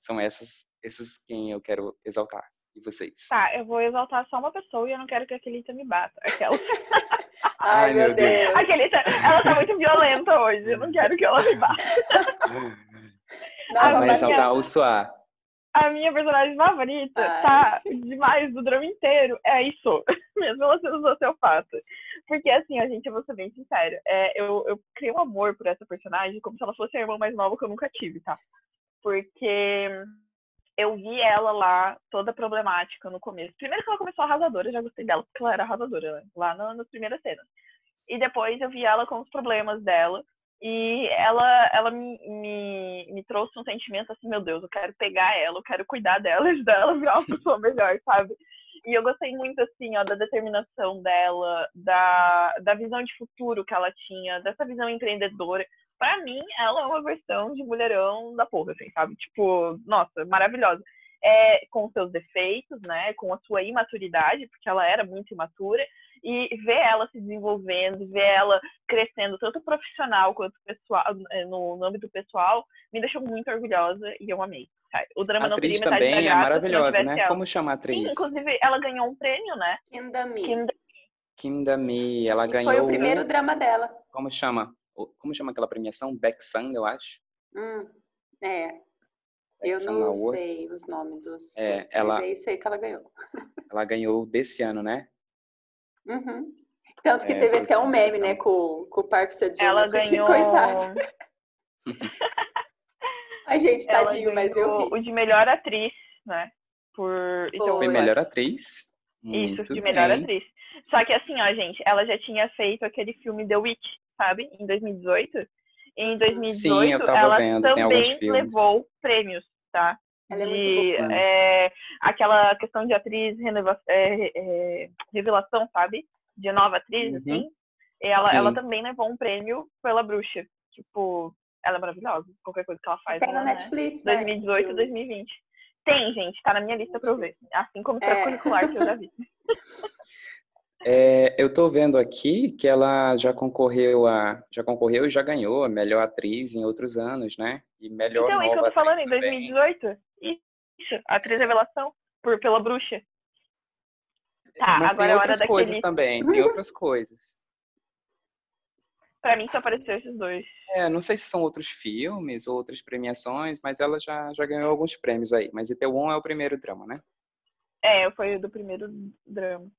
Speaker 1: São essas, esses quem eu quero exaltar. E vocês?
Speaker 3: Tá, eu vou exaltar só uma pessoa e eu não quero que a Aquelita me bata. Aquela.
Speaker 2: Ai, meu Deus.
Speaker 3: Aquelita, ela tá muito violenta hoje. Eu não quero que ela me bata.
Speaker 2: Não,
Speaker 1: Vai
Speaker 2: mas
Speaker 1: exaltar o Suá.
Speaker 3: A minha personagem favorita
Speaker 2: Ai.
Speaker 3: tá demais do drama inteiro. É isso. Mesmo ela sendo sociopata. Porque, assim, a gente, eu vou ser bem sincera. É, eu, eu criei um amor por essa personagem como se ela fosse a irmã mais nova que eu nunca tive, tá? Porque eu vi ela lá toda problemática no começo. Primeiro que ela começou arrasadora, eu já gostei dela porque ela era arrasadora, né? lá na- nas primeiras cenas. E depois eu vi ela com os problemas dela. E ela, ela me, me, me trouxe um sentimento assim, meu Deus, eu quero pegar ela, eu quero cuidar dela, ajudar ela a virar uma pessoa melhor, sabe? E eu gostei muito, assim, ó, da determinação dela, da, da visão de futuro que ela tinha, dessa visão empreendedora. Pra mim, ela é uma versão de mulherão da porra, assim, sabe? Tipo, nossa, maravilhosa. É, com seus defeitos, né? Com a sua imaturidade, porque ela era muito imatura. E ver ela se desenvolvendo, ver ela crescendo, tanto profissional quanto pessoal, eh, no, no âmbito pessoal, me deixou muito orgulhosa e eu amei. O drama
Speaker 1: A
Speaker 3: não
Speaker 1: atriz
Speaker 3: metade
Speaker 1: também
Speaker 3: da
Speaker 1: é
Speaker 3: não
Speaker 1: maravilhosa, né?
Speaker 3: ela.
Speaker 1: Como chama a
Speaker 3: Sim,
Speaker 1: atriz?
Speaker 3: inclusive ela ganhou um prêmio, né? Kim
Speaker 1: Kim Da-mi. Ela
Speaker 2: E
Speaker 1: ganhou.
Speaker 2: foi o primeiro
Speaker 1: um-
Speaker 2: drama dela.
Speaker 1: Como chama? Como chama aquela premiação? Baeksang, eu acho.
Speaker 2: Hum, é. Eu
Speaker 1: Baeksang
Speaker 2: não
Speaker 1: Awards.
Speaker 2: sei os nomes dos.
Speaker 1: É,
Speaker 2: coisas,
Speaker 1: ela-
Speaker 2: Mas é isso aí que ela ganhou.
Speaker 1: Ela ganhou desse ano, né?
Speaker 2: Uhum. Tanto que
Speaker 1: É,
Speaker 2: teve até um meme, né, com, com o Park Seo-joon.
Speaker 3: Ela
Speaker 2: porque,
Speaker 3: ganhou.
Speaker 2: Coitado. Ai, gente,
Speaker 3: ela
Speaker 2: tadinho, mas eu ri.
Speaker 3: o de melhor atriz, né? Por. Então,
Speaker 1: Foi melhor atriz.
Speaker 3: Isso,
Speaker 1: Muito
Speaker 3: de melhor
Speaker 1: bem.
Speaker 3: atriz. Só que assim, ó, gente, ela já tinha feito aquele filme The Witch, sabe? Em 2018. E em 2018,
Speaker 1: Sim, eu tava
Speaker 3: ela
Speaker 1: vendo,
Speaker 3: também levou prêmios, tá?
Speaker 2: Ela é muito
Speaker 3: de,
Speaker 2: boa.
Speaker 3: é, aquela questão de atriz renova- é, é, revelação, sabe? De nova atriz,
Speaker 1: Uhum.
Speaker 3: assim. E ela,
Speaker 1: Sim.
Speaker 3: ela também levou um prêmio pela bruxa. Tipo, ela é maravilhosa. Qualquer coisa que ela faz.
Speaker 2: Tem na
Speaker 3: ela, né?
Speaker 2: Netflix, né? esse
Speaker 3: 2018
Speaker 2: filme.
Speaker 3: 2020. Tem, gente, tá na minha lista pra eu ver. Assim como
Speaker 2: É.
Speaker 3: extracurricular que eu já vi.
Speaker 1: É, eu tô vendo aqui que ela já concorreu a, já concorreu e já ganhou a melhor atriz em outros anos, né? E melhor
Speaker 3: Então, isso que eu
Speaker 1: nova
Speaker 3: tô falando, em
Speaker 1: também.
Speaker 3: 2018. Isso, atriz revelação por, pela bruxa. Tá,
Speaker 1: Mas
Speaker 3: agora
Speaker 1: tem
Speaker 3: é hora
Speaker 1: outras
Speaker 3: daquele.
Speaker 1: coisas também, tem outras coisas.
Speaker 3: Pra mim só apareceu esses dois.
Speaker 1: É, não sei se são outros filmes ou outras premiações, mas ela já, já ganhou alguns prêmios aí. Mas Itaewon é o primeiro drama, né?
Speaker 3: É, foi o do primeiro drama.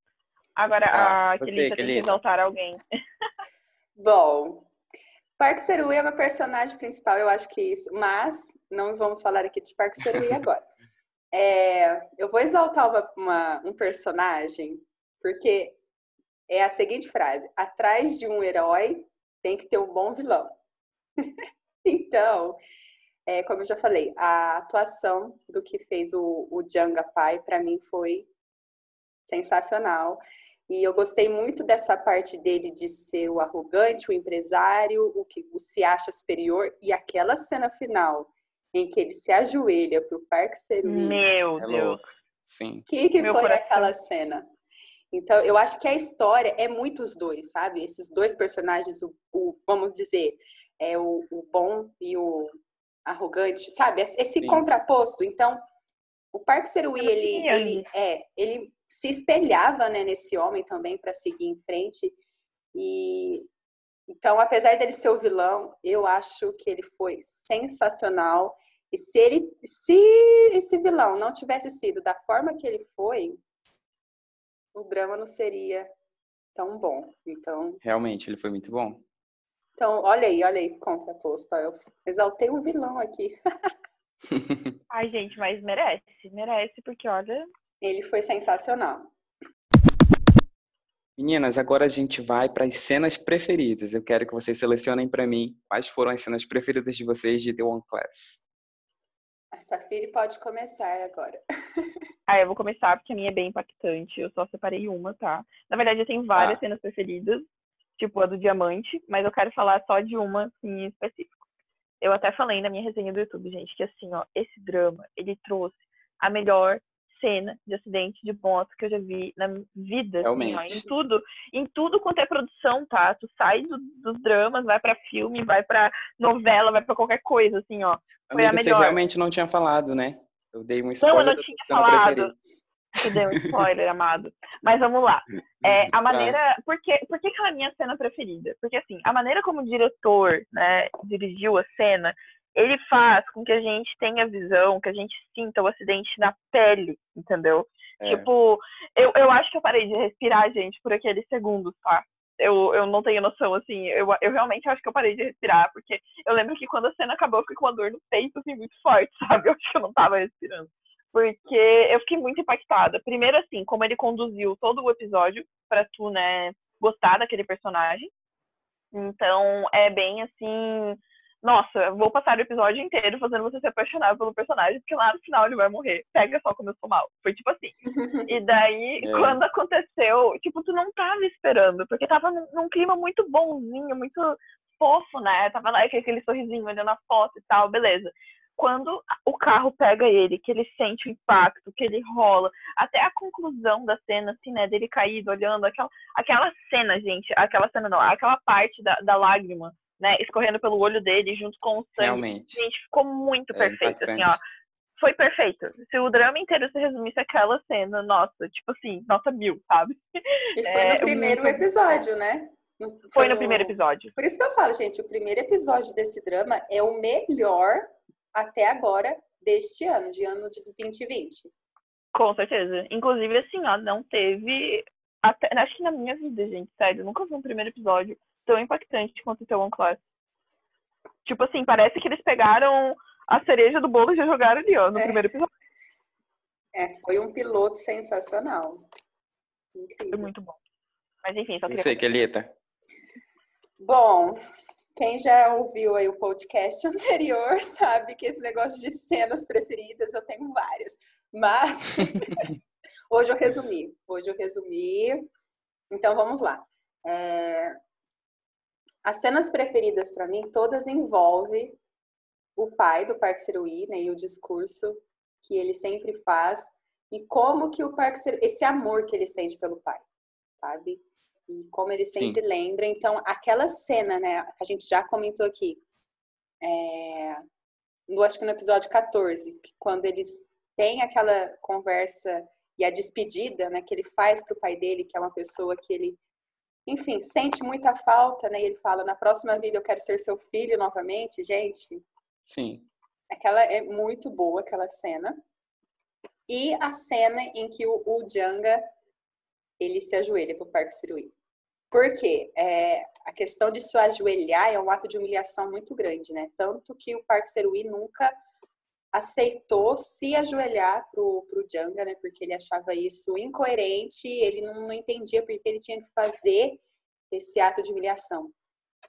Speaker 3: Agora,
Speaker 1: Ah,
Speaker 3: a Kelita tem que exaltar alguém.
Speaker 2: Bom, Park Serui é meu personagem principal, eu acho que isso. Mas não vamos falar aqui de Park Serui agora. É, eu vou exaltar uma- uma- um personagem porque é a seguinte frase: atrás de um herói tem que ter um bom vilão. então, é, como eu já falei, a atuação do que fez o, o Janga Pai para mim foi sensacional. E eu gostei muito dessa parte dele de ser o arrogante, o empresário, o que o se acha superior. E aquela cena final em que ele se ajoelha pro Park Serui.
Speaker 3: Meu
Speaker 1: É
Speaker 3: Deus.
Speaker 1: louco. Sim.
Speaker 2: O que, que
Speaker 3: Meu
Speaker 2: foi
Speaker 3: coração.
Speaker 2: aquela cena? Então, eu acho que a história é muito os dois, sabe? Esses dois personagens, o, o- vamos dizer, é o, o bom e o arrogante, sabe? Esse
Speaker 1: Sim.
Speaker 2: contraposto. Então, o Park Serui,
Speaker 3: É
Speaker 2: ele, ele, é, ele se espelhava né, nesse homem também para seguir em frente. E então, apesar dele ser o vilão, eu acho que ele foi sensacional. E se ele, se esse vilão não tivesse sido da forma que ele foi, o drama não seria tão bom. Então,
Speaker 1: Realmente, ele foi muito bom.
Speaker 2: então olha aí, olha aí, contraposto. Eu exaltei o vilão aqui.
Speaker 3: Ai, gente, mas merece. Merece, porque olha.
Speaker 2: Ele foi sensacional.
Speaker 1: Meninas, agora a gente vai para as cenas preferidas. Eu quero que vocês selecionem para mim quais foram as cenas preferidas de vocês de The One Class.
Speaker 2: A Safiri pode começar agora.
Speaker 3: Ah, eu vou começar porque a minha é bem impactante. Eu só separei uma, tá? Na verdade, eu tenho várias
Speaker 1: Tá.
Speaker 3: cenas preferidas, tipo a do diamante, mas eu quero falar só de uma, assim, em específico. Eu até falei na minha resenha do YouTube, gente, que assim, ó, esse drama, ele trouxe a melhor cena de acidente de moto que eu já vi na vida. Assim, ó, em tudo, em tudo quanto é produção, tá? Tu sai do, dos dramas, vai para filme, vai para novela, vai para qualquer coisa, assim, ó.
Speaker 1: Foi Amiga, a melhor. Você realmente não tinha falado, né? Eu dei um spoiler não, eu não tinha falado.
Speaker 3: Te dei um spoiler, amado. Mas vamos lá. É, a tá. maneira. Por, que, por que, que ela é a minha cena preferida? Porque, assim, a maneira como o diretor né, dirigiu a cena ele faz com que a gente tenha visão, que a gente sinta o acidente na pele, entendeu? É. Tipo, eu, eu acho que eu parei de respirar, gente, por aqueles segundos, tá? Eu, eu não tenho noção, assim, eu, eu realmente acho que eu parei de respirar, porque eu lembro que quando a cena acabou, eu fiquei com uma dor no peito, assim, muito forte, sabe? Eu acho que eu não tava respirando. Porque eu fiquei muito impactada. Primeiro, assim, como ele conduziu todo o episódio pra tu, né, gostar daquele personagem. Então, é bem, assim, nossa, vou passar o episódio inteiro fazendo você se apaixonar pelo personagem, porque lá no final ele vai morrer. Pega só como eu sou mal. Foi tipo assim. e daí, é. quando aconteceu, tipo, tu não tava esperando, porque tava num, num clima muito bonzinho, muito fofo, né? Tava lá com aquele sorrisinho olhando a foto e tal, beleza. Quando o carro pega ele, que ele sente o impacto, que ele rola, até a conclusão da cena, assim, né, dele caído, olhando, aquela, aquela cena, gente, aquela cena não, aquela parte da, da lágrima, né, escorrendo pelo olho dele junto com o sangue.
Speaker 1: Realmente.
Speaker 3: Gente, ficou muito é perfeito, assim, ó. Foi perfeito. Se o drama inteiro se resumisse aquela cena, nossa, tipo assim, nota mil, sabe?
Speaker 2: E foi é, no primeiro muito... episódio, né?
Speaker 3: Foi, foi no... no primeiro episódio.
Speaker 2: Por isso que eu falo, gente, o primeiro episódio desse drama é o melhor até agora deste ano, de ano de 2020.
Speaker 3: Com certeza. Inclusive, assim, ó, não teve. Até, acho que na minha vida, gente, sério, nunca vi um primeiro episódio tão impactante quanto o The One Class. Tipo assim, parece que eles pegaram a cereja do bolo e já jogaram ali, ó, no é. primeiro episódio.
Speaker 2: É, foi um piloto sensacional.
Speaker 3: Incrível. Foi muito bom. Mas enfim,
Speaker 1: só queria... Isso aí, Kelita.
Speaker 2: Bom, quem já ouviu aí o podcast anterior sabe que esse negócio de cenas preferidas eu tenho várias. Mas hoje eu resumi. Hoje eu resumi. Então vamos lá. É, as cenas preferidas para mim, todas envolvem o pai do Park Seruí, né, e o discurso que ele sempre faz e como que o Park Seruí, esse amor que ele sente pelo pai, sabe? E como ele sempre Sim. lembra. Então, aquela cena, né, a gente já comentou aqui, é, no, acho que no episódio 14, quando eles têm aquela conversa e a despedida, né, que ele faz pro pai dele, que é uma pessoa que ele enfim, sente muita falta, né? E ele fala, na próxima vida eu quero ser seu filho novamente, gente.
Speaker 1: Sim.
Speaker 2: Aquela é muito boa, aquela cena. E a cena em que o, o Janga, ele se ajoelha pro Parque Sirui. Por quê? É, a questão de se ajoelhar é um ato de humilhação muito grande, né? Tanto que o Parque Serui nunca aceitou se ajoelhar pro, pro Janga, né? Porque ele achava isso incoerente, ele não, não entendia porque ele tinha que fazer esse ato de humilhação.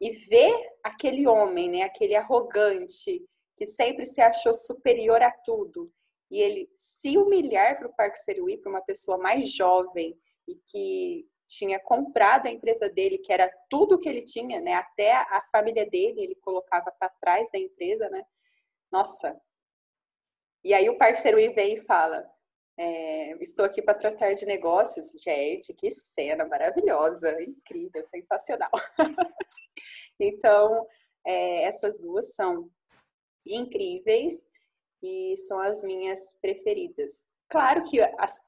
Speaker 2: E ver aquele homem, né? Aquele arrogante que sempre se achou superior a tudo e ele se humilhar para o Parque Serui, para uma pessoa mais jovem e que tinha comprado a empresa dele, que era tudo que ele tinha, né? Até a família dele ele colocava para trás da empresa, né? Nossa, e aí o parceiro vem e fala: é, Estou aqui para tratar de negócios. Gente, que cena maravilhosa, incrível, sensacional. então, é, essas duas são incríveis e são as minhas preferidas. Claro que as,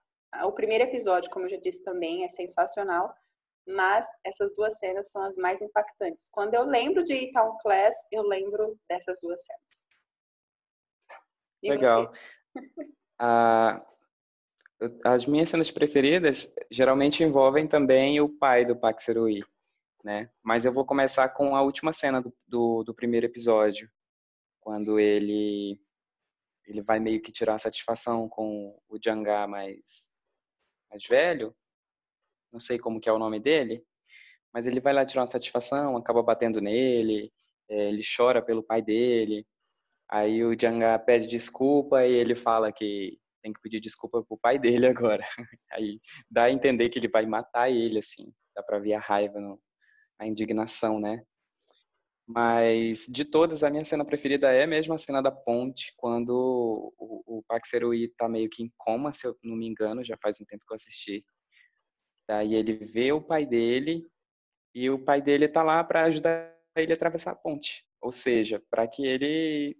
Speaker 2: o primeiro episódio, como eu já disse também, é sensacional, mas essas duas cenas são as mais impactantes. Quando eu lembro de Town Class, eu lembro dessas duas cenas.
Speaker 1: E Legal. Ah, as minhas cenas preferidas geralmente envolvem também o pai do Paxerui, né? Mas eu vou começar com a última cena do, do, do, primeiro episódio, quando ele ele vai meio que tirar satisfação com o Jangá mais mais velho, não sei como que é o nome dele, mas ele vai lá tirar uma satisfação, acaba batendo nele, é, ele chora pelo pai dele, Aí o Janga pede desculpa e ele fala que tem que pedir desculpa pro pai dele agora. Aí dá a entender que ele vai matar ele, assim. Dá pra ver a raiva, a indignação, né? Mas de todas, a minha cena preferida é mesmo a cena da ponte, quando o, o Park Serui tá meio que em coma, se eu não me engano, já faz um tempo que eu assisti. Daí ele vê o pai dele e o pai dele tá lá para ajudar ele a atravessar a ponte. Ou seja, para que ele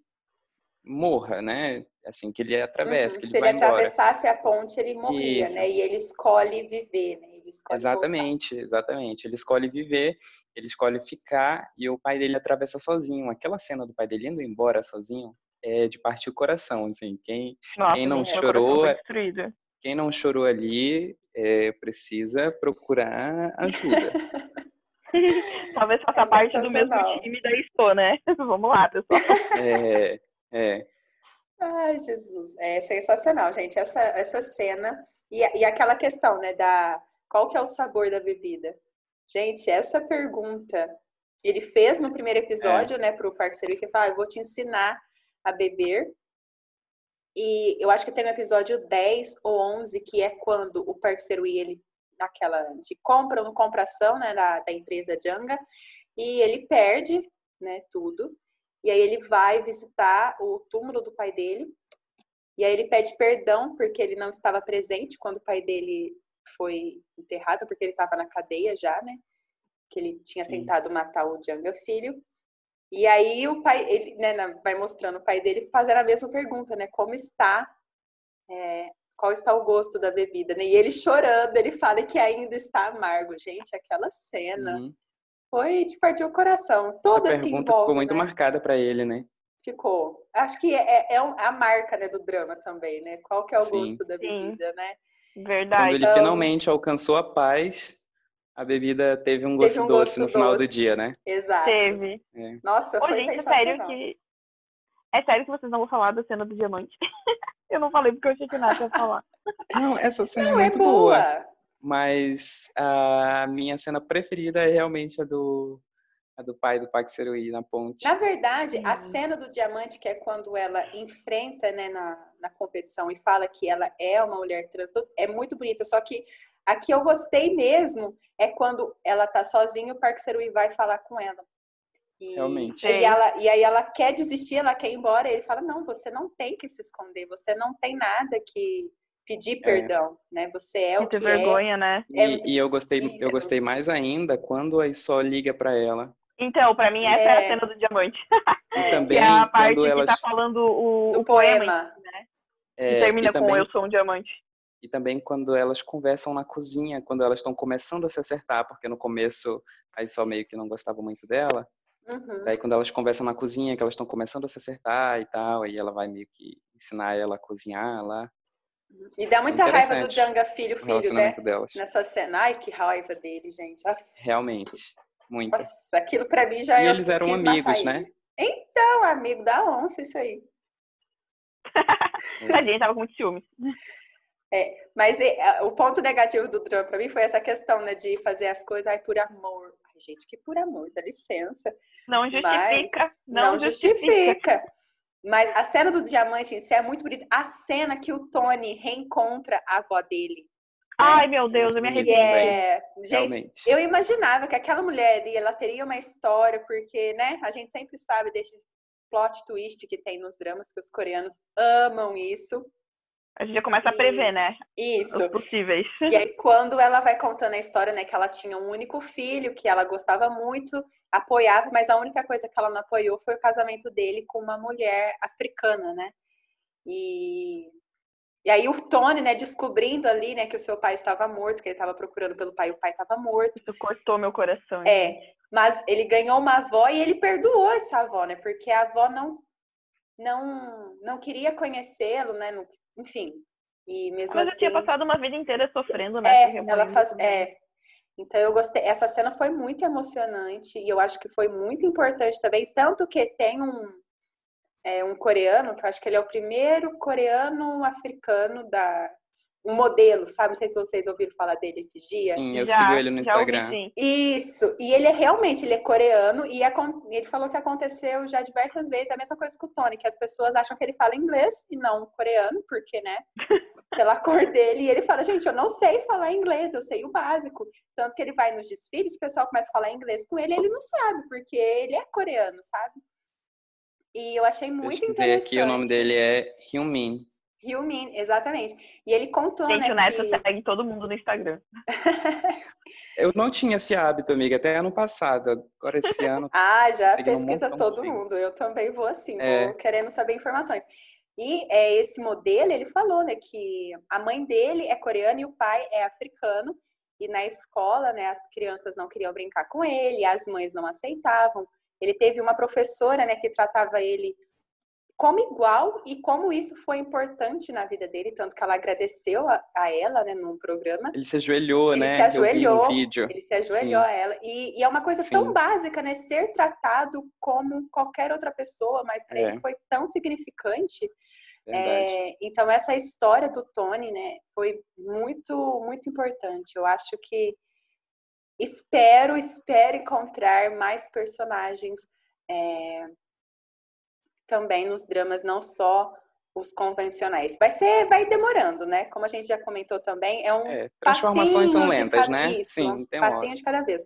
Speaker 1: morra, né? Assim, que ele atravesse, uhum. que ele
Speaker 2: Se ele atravessasse a ponte, ele morria, Isso. né? E ele escolhe viver, né? Ele escolhe
Speaker 1: exatamente, voltar. exatamente. Ele escolhe viver, ele escolhe ficar e o pai dele atravessa sozinho. Aquela cena do pai dele indo embora sozinho é de partir o coração, assim. Quem, Nossa, quem não chorou, quem não chorou ali é, precisa procurar ajuda.
Speaker 3: Talvez faça é parte do mesmo time da Expo, né? Vamos lá, pessoal.
Speaker 1: É, é.
Speaker 2: Ai, Jesus. É sensacional, gente. Essa, essa cena. E, e aquela questão, né, da qual que é o sabor da bebida? Gente, essa pergunta ele fez no primeiro episódio, é. né, para o Serui, que fala, ah, eu vou te ensinar a beber. E eu acho que tem no episódio 10 ou 11, que é quando o Parque Serui, ele, naquela de compra ou não compração, né, da, da empresa Janga, e ele perde, né, tudo. E aí ele vai visitar o túmulo do pai dele. E aí ele pede perdão porque ele não estava presente quando o pai dele foi enterrado, porque ele estava na cadeia já, né? Que ele tinha Sim. tentado matar o Djanga filho. E aí o pai, ele né, vai mostrando o pai dele fazendo a mesma pergunta, né? Como está, é, qual está o gosto da bebida, né? E ele chorando, ele fala que ainda está amargo. Gente, aquela cena. Uhum foi de partir o coração. Todas
Speaker 1: Essa
Speaker 2: que envolvem.
Speaker 1: ficou muito né? marcada para ele, né?
Speaker 2: Ficou. Acho que é, é, a marca né, do drama também, né? Qual que é o Sim. gosto da bebida, Sim. né?
Speaker 3: Verdade.
Speaker 1: Quando ele então... finalmente alcançou a paz, a bebida teve um gosto, teve um doce gosto no doce. final do dia, né?
Speaker 2: Exato.
Speaker 3: Teve.
Speaker 2: É. Nossa, Ô, foi gente, sensacional.
Speaker 3: Sério que... É sério que vocês não vão falar da cena do diamante? eu não falei porque eu achei que nada ia falar.
Speaker 1: Não, essa cena não, é muito é boa. boa. Mas a minha cena preferida é realmente a do, a do pai do Paxerui na ponte.
Speaker 2: Na verdade, a cena do diamante, que é quando ela enfrenta né, na, na competição e fala que ela é uma mulher trans, é muito bonita. Só que a que eu gostei mesmo é quando ela tá sozinha e o Paxerui vai falar com ela.
Speaker 1: E, Realmente.
Speaker 2: E, ela, e aí ela quer desistir, ela quer ir embora. E ele fala: Não, você não tem que se esconder, você não tem nada que pedir é. perdão, é. né? Você é o que
Speaker 3: vergonha,
Speaker 2: é.
Speaker 3: né?
Speaker 1: É e, e, eu gostei, Isso. eu gostei mais ainda quando a Só liga para ela.
Speaker 3: Então, para mim essa é. a é. cena do diamante.
Speaker 1: E também
Speaker 3: que
Speaker 1: é
Speaker 3: a parte
Speaker 1: quando elas...
Speaker 3: que tá falando o, o poema, poema, né? É, e termina e também... com eu sou um diamante.
Speaker 1: E também quando elas conversam na cozinha, quando elas estão começando a se acertar, porque no começo a Só meio que não gostava muito dela. Uhum. Daí quando elas conversam na cozinha, que elas estão começando a se acertar e tal, aí ela vai meio que ensinar ela a cozinhar lá.
Speaker 2: E dá muita raiva do Janga filho, filho, né? Delas. Nessa cena. Ai, que raiva dele, gente.
Speaker 1: Realmente. Muito.
Speaker 2: Nossa, aquilo pra mim já
Speaker 1: E eles eram amigos, né?
Speaker 2: Então, amigo da onça, isso aí.
Speaker 3: a gente tava com muito ciúme.
Speaker 2: É, mas é, o ponto negativo do drama pra mim foi essa questão, né, de fazer as coisas ai, por amor. Ai, gente, que por amor, dá licença.
Speaker 3: Não justifica.
Speaker 2: Não, não justifica. justifica. Mas a cena do diamante em si é muito bonita. A cena que o Tony reencontra a avó dele.
Speaker 3: Né? Ai, meu Deus, eu me arrependo.
Speaker 2: É... Gente, Realmente. eu imaginava que aquela mulher ela teria uma história, porque, né, a gente sempre sabe desse plot twist que tem nos dramas, que os coreanos amam isso.
Speaker 3: A gente já começa e... a prever, né?
Speaker 2: Isso.
Speaker 3: Os possíveis.
Speaker 2: E aí, quando ela vai contando a história, né, que ela tinha um único filho, que ela gostava muito, apoiava, mas a única coisa que ela não apoiou foi o casamento dele com uma mulher africana, né? E, e aí o Tony, né, descobrindo ali, né, que o seu pai estava morto, que ele estava procurando pelo pai, o pai estava morto.
Speaker 3: Isso cortou meu coração.
Speaker 2: É, mas ele ganhou uma avó e ele perdoou essa avó, né? Porque a avó não não não queria conhecê-lo, né? enfim. E mesmo
Speaker 3: mas
Speaker 2: assim.
Speaker 3: Mas tinha passado uma vida inteira sofrendo, né?
Speaker 2: É, ela faz, é, então eu gostei, essa cena foi muito emocionante e eu acho que foi muito importante também, tanto que tem um é, um coreano, que eu acho que ele é o primeiro coreano africano da, um modelo, sabe? Não sei se vocês ouviram falar dele esses dias.
Speaker 1: Sim, eu já, sigo ele no Instagram. Ouvi,
Speaker 2: Isso. E ele é realmente, ele é coreano e ele falou que aconteceu já diversas vezes a mesma coisa com o Tony, que as pessoas acham que ele fala inglês e não coreano, porque, né? Pela cor dele. E ele fala, gente, eu não sei falar inglês, eu sei o básico. Tanto que ele vai nos desfiles, o pessoal começa a falar inglês com ele, ele não sabe, porque ele é coreano, sabe? E eu achei muito eu interessante.
Speaker 1: aqui, o nome dele é Hyunmin.
Speaker 2: Hyumin, exatamente. E ele contou,
Speaker 3: Gente,
Speaker 2: né,
Speaker 3: o Neto que... segue todo mundo no Instagram.
Speaker 1: eu não tinha esse hábito, amiga, até ano passado. Agora esse ano.
Speaker 2: ah, já pesquisa um todo mundo. Eu também vou assim, é. vou querendo saber informações. E é, esse modelo, ele falou, né, que a mãe dele é coreana e o pai é africano. E na escola, né, as crianças não queriam brincar com ele, as mães não aceitavam. Ele teve uma professora, né, que tratava ele como igual e como isso foi importante na vida dele, tanto que ela agradeceu a, a ela, né, num programa.
Speaker 1: Ele se ajoelhou,
Speaker 2: ele
Speaker 1: né?
Speaker 2: Se ajoelhou, ele se ajoelhou Sim. a ela. E, e, é uma coisa Sim. tão básica, né? Ser tratado como qualquer outra pessoa, mas para é. ele foi tão significante. É, então essa história do Tony, né, foi muito, muito importante. Eu acho que espero, espero encontrar mais personagens é, também nos dramas, não só os convencionais. Vai ser, vai demorando, né? Como a gente já comentou também, é um é,
Speaker 1: transformações são lentas,
Speaker 2: cada,
Speaker 1: né?
Speaker 2: Isso, Sim, um passinho de cada vez.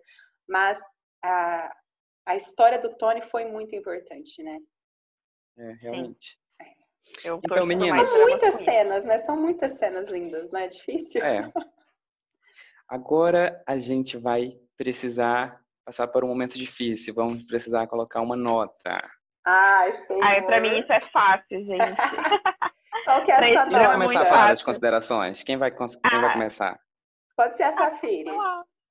Speaker 2: Mas a, a história do Tony foi muito importante, né?
Speaker 1: É, realmente.
Speaker 2: É. então, meninas. São muitas cenas, né? São muitas cenas lindas, não é difícil?
Speaker 1: É. Agora a gente vai precisar passar por um momento difícil. Vamos precisar colocar uma nota.
Speaker 2: Ai, sei.
Speaker 3: Ai, pra mim isso é fácil, gente.
Speaker 2: Qual que é essa
Speaker 1: Quem vai começar a falar das considerações? Quem vai, quem ah, vai começar?
Speaker 2: Pode ser a Safiri.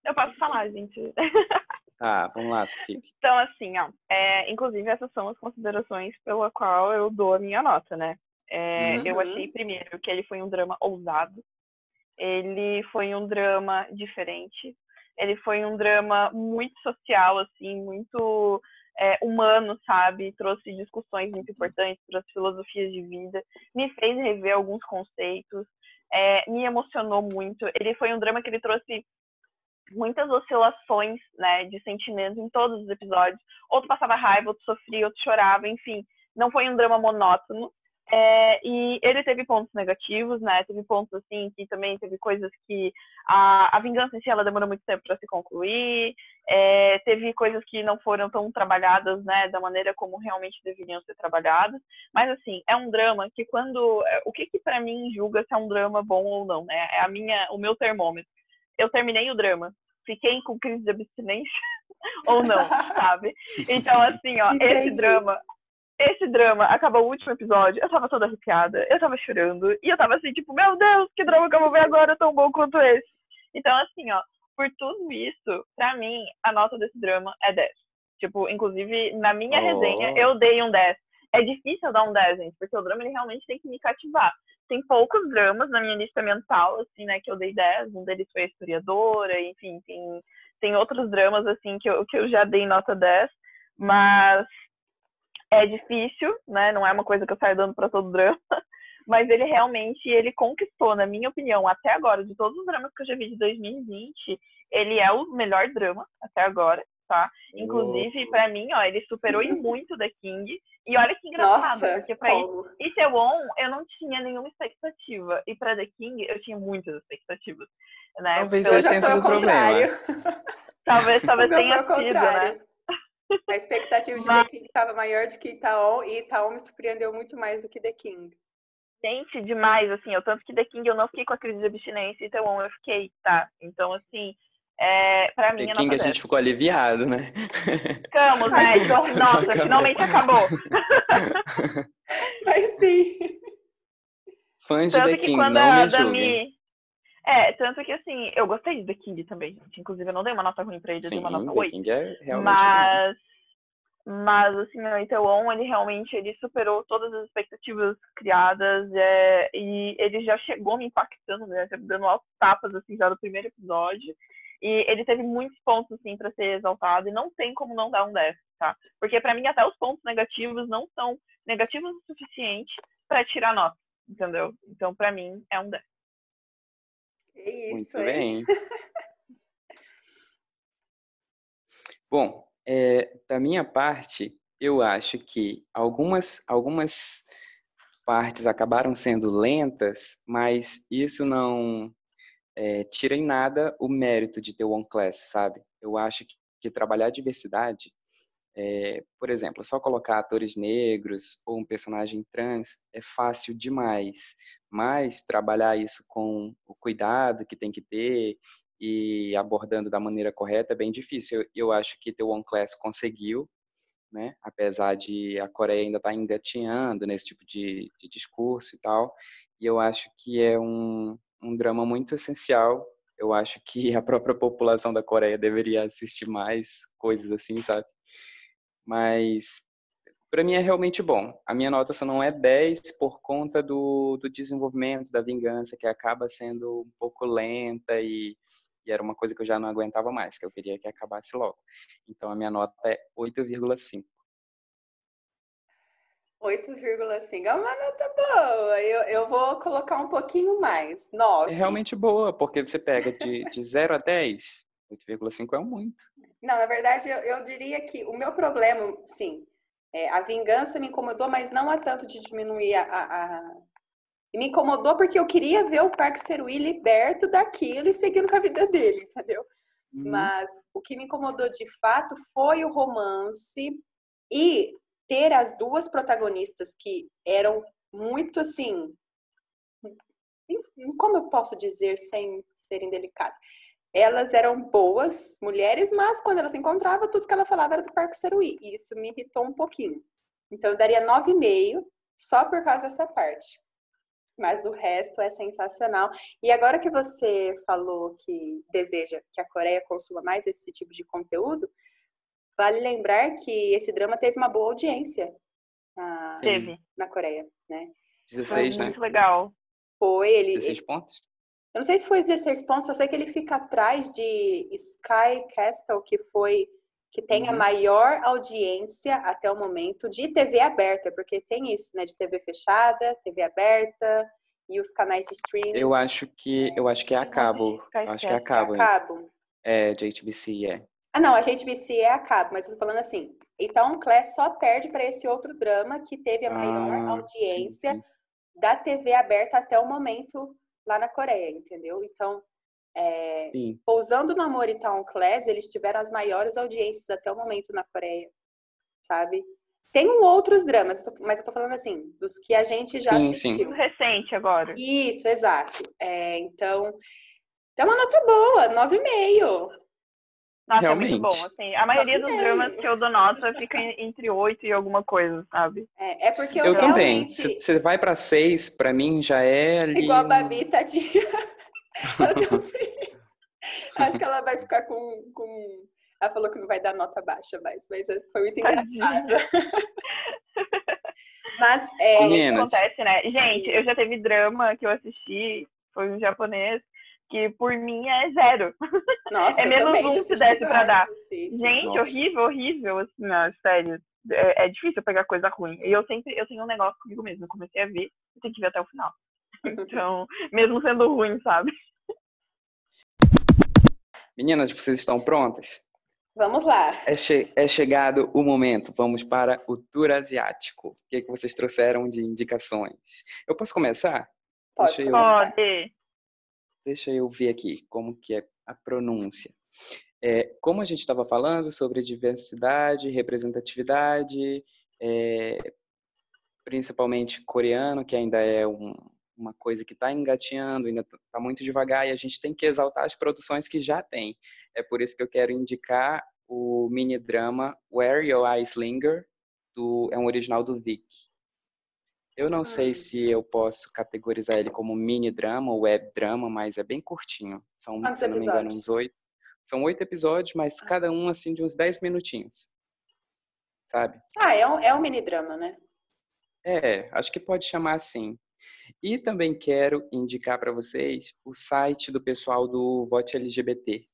Speaker 3: Eu posso falar, gente.
Speaker 1: Tá, vamos lá, Safiri.
Speaker 3: Então, assim, ó, é, inclusive essas são as considerações pela qual eu dou a minha nota, né? É, uhum. Eu achei, primeiro, que ele foi um drama ousado. Ele foi um drama diferente. Ele foi um drama muito social, assim, muito é, humano, sabe? Trouxe discussões muito importantes, trouxe filosofias de vida, me fez rever alguns conceitos, é, me emocionou muito. Ele foi um drama que ele trouxe muitas oscilações, né, de sentimentos em todos os episódios. Outro passava raiva, outro sofria, outro chorava, enfim. Não foi um drama monótono, é, e ele teve pontos negativos, né? Teve pontos assim que também teve coisas que a, a vingança em si ela demorou muito tempo para se concluir. É, teve coisas que não foram tão trabalhadas, né? Da maneira como realmente deveriam ser trabalhadas. Mas assim é um drama que quando é, o que que para mim julga se é um drama bom ou não, né? É a minha o meu termômetro. Eu terminei o drama, fiquei com crise de abstinência ou não, sabe? Então assim, ó, Entendi. esse drama esse drama acabou o último episódio, eu tava toda arrepiada, eu tava chorando, e eu tava assim, tipo, meu Deus, que drama que eu vou ver agora tão bom quanto esse. Então, assim, ó, por tudo isso, pra mim, a nota desse drama é 10. Tipo, inclusive, na minha oh. resenha, eu dei um 10. É difícil dar um 10, gente, porque o drama, ele realmente tem que me cativar. Tem poucos dramas na minha lista mental, assim, né, que eu dei 10. Um deles foi a historiadora, enfim, tem, tem outros dramas, assim, que eu, que eu já dei nota 10. Mas é difícil, né? Não é uma coisa que eu saio dando para todo drama, mas ele realmente ele conquistou, na minha opinião, até agora, de todos os dramas que eu já vi de 2020, ele é o melhor drama até agora, tá? Inclusive, para mim, ó, ele superou e muito The King. E olha que engraçado, Nossa, porque pra Itaewon eu não tinha nenhuma expectativa. E pra The King eu tinha muitas expectativas. Né?
Speaker 1: Talvez eu tenha sido o problema.
Speaker 3: Talvez, talvez tenha sido, né?
Speaker 2: A expectativa de Mas... The King estava maior do que Itaon e Itaon me surpreendeu muito mais do que The King.
Speaker 3: Gente, demais, assim, eu tanto que The King eu não fiquei com a crise de abstinência e Itaon eu fiquei, tá? Então, assim, é, pra mim...
Speaker 1: The King a gente ficou aliviado, né?
Speaker 3: Ficamos, né? Nossa, finalmente acabou.
Speaker 2: Mas sim.
Speaker 1: Fãs de tanto The King, não me julguem.
Speaker 3: É, tanto que assim, eu gostei de The King também, gente. Inclusive, eu não dei uma nota ruim pra ele, eu dei uma nota 8.
Speaker 1: King é realmente
Speaker 3: mas, mas assim, o Itaewon, ele realmente ele superou todas as expectativas criadas é, e ele já chegou me impactando, né? Dando altas tapas, assim, já no primeiro episódio. E ele teve muitos pontos, assim, para ser exaltado e não tem como não dar um 10, tá? Porque para mim até os pontos negativos não são negativos o suficiente para tirar nota, entendeu? Então, para mim, é um 10.
Speaker 2: Que isso,
Speaker 1: Muito hein? bem. Bom, é, da minha parte, eu acho que algumas, algumas partes acabaram sendo lentas, mas isso não é, tira em nada o mérito de ter One Class, sabe? Eu acho que, que trabalhar a diversidade, é, por exemplo, só colocar atores negros ou um personagem trans é fácil demais, mas trabalhar isso com o cuidado que tem que ter e abordando da maneira correta é bem difícil. Eu, eu acho que The One Class conseguiu, né? apesar de a Coreia ainda estar tá engatinhando nesse tipo de, de, discurso e tal. E eu acho que é um, um drama muito essencial. Eu acho que a própria população da Coreia deveria assistir mais coisas assim, sabe? Mas para mim é realmente bom. A minha nota só não é 10 por conta do, do desenvolvimento da vingança, que acaba sendo um pouco lenta e e era uma coisa que eu já não aguentava mais, que eu queria que acabasse logo. Então a minha nota é 8,5.
Speaker 2: 8,5 é uma nota boa. Eu, eu vou colocar um pouquinho mais. 9.
Speaker 1: É realmente boa, porque você pega de, de 0 a 10, 8,5 é muito.
Speaker 2: Não, na verdade, eu, eu diria que o meu problema, sim, é, a vingança me incomodou, mas não a tanto de diminuir a, a, e me incomodou porque eu queria ver o Parque Serui liberto daquilo e seguindo com a vida dele, entendeu? Uhum. Mas o que me incomodou de fato foi o romance e ter as duas protagonistas que eram muito assim. Como eu posso dizer sem serem delicadas? Elas eram boas mulheres, mas quando elas se encontravam, tudo que ela falava era do Parque Serui. E isso me irritou um pouquinho. Então eu daria 9,5 só por causa dessa parte mas o resto é sensacional. E agora que você falou que deseja que a Coreia consuma mais esse tipo de conteúdo, vale lembrar que esse drama teve uma boa audiência na, na Coreia, né?
Speaker 1: 16,
Speaker 3: né? Muito legal.
Speaker 2: Foi, ele...
Speaker 1: 16 pontos?
Speaker 2: Eu não sei se foi 16 pontos, eu sei que ele fica atrás de Sky Castle, que foi que tem uhum. a maior audiência até o momento de TV aberta, porque tem isso, né, de TV fechada, TV aberta e os canais de streaming.
Speaker 1: Eu acho que eu acho que é a cabo. Eu acho que é a cabo.
Speaker 2: É a cabo.
Speaker 1: É, de HBC, é.
Speaker 2: Ah, não, a HBC é a cabo, mas eu tô falando assim. Então, Class só perde para esse outro drama que teve a maior ah, audiência sim, sim. da TV aberta até o momento lá na Coreia, entendeu? Então, é, Pousando no Amor e Town Class, eles tiveram as maiores audiências até o momento na Coreia, sabe? Tem outros dramas, mas eu tô falando assim, dos que a gente já sim, assistiu. Sim.
Speaker 3: Recente agora.
Speaker 2: Isso, exato. É, então, é uma nota boa, 9,5.
Speaker 3: Nossa, Realmente. é muito bom. Assim, a maioria dos dramas que eu dou nota fica entre 8 e alguma coisa, sabe?
Speaker 2: É, é porque eu,
Speaker 1: eu
Speaker 2: realmente...
Speaker 1: também. Você vai para 6, para mim já é ali...
Speaker 2: Igual a Babi, tadinha. Eu não sei. Acho que ela vai ficar com, com. Ela falou que não vai dar nota baixa mais, mas foi muito engraçado. mas é.
Speaker 3: O que acontece, né? Gente, eu já teve drama que eu assisti, foi um japonês, que por mim é zero.
Speaker 2: Nossa,
Speaker 3: é menos um se desse pra dar.
Speaker 2: Assim.
Speaker 3: Gente, Nossa. horrível, horrível, assim, não, sério. É, é, difícil pegar coisa ruim. E eu sempre, eu tenho um negócio comigo mesmo. Eu comecei a ver, eu tenho que ver até o final. Então, mesmo sendo ruim, sabe?
Speaker 1: Meninas, vocês estão prontas?
Speaker 2: Vamos lá.
Speaker 1: É, che é, chegado o momento. Vamos para o tour asiático. O que, é que vocês trouxeram de indicações? Eu posso começar?
Speaker 2: Pode, Deixa eu...
Speaker 3: pode.
Speaker 1: Deixa eu ver aqui como que é a pronúncia. É, como a gente estava falando sobre diversidade, representatividade, é, principalmente coreano, que ainda é um, uma coisa que está engateando, ainda está muito devagar, e a gente tem que exaltar as produções que já tem. É por isso que eu quero indicar o mini drama Where Your Eyes Linger, do, é um original do Vic. Eu não sei se eu posso categorizar ele como mini drama ou web drama, mas é bem curtinho. São,
Speaker 2: Quantos
Speaker 1: se não
Speaker 2: me engano,
Speaker 1: uns oito. São oito episódios, mas ah. cada um assim de uns dez minutinhos. Sabe?
Speaker 2: Ah, é um, é um mini drama, né?
Speaker 1: É, acho que pode chamar assim. E também quero indicar para vocês o site do pessoal do Vote LGBT.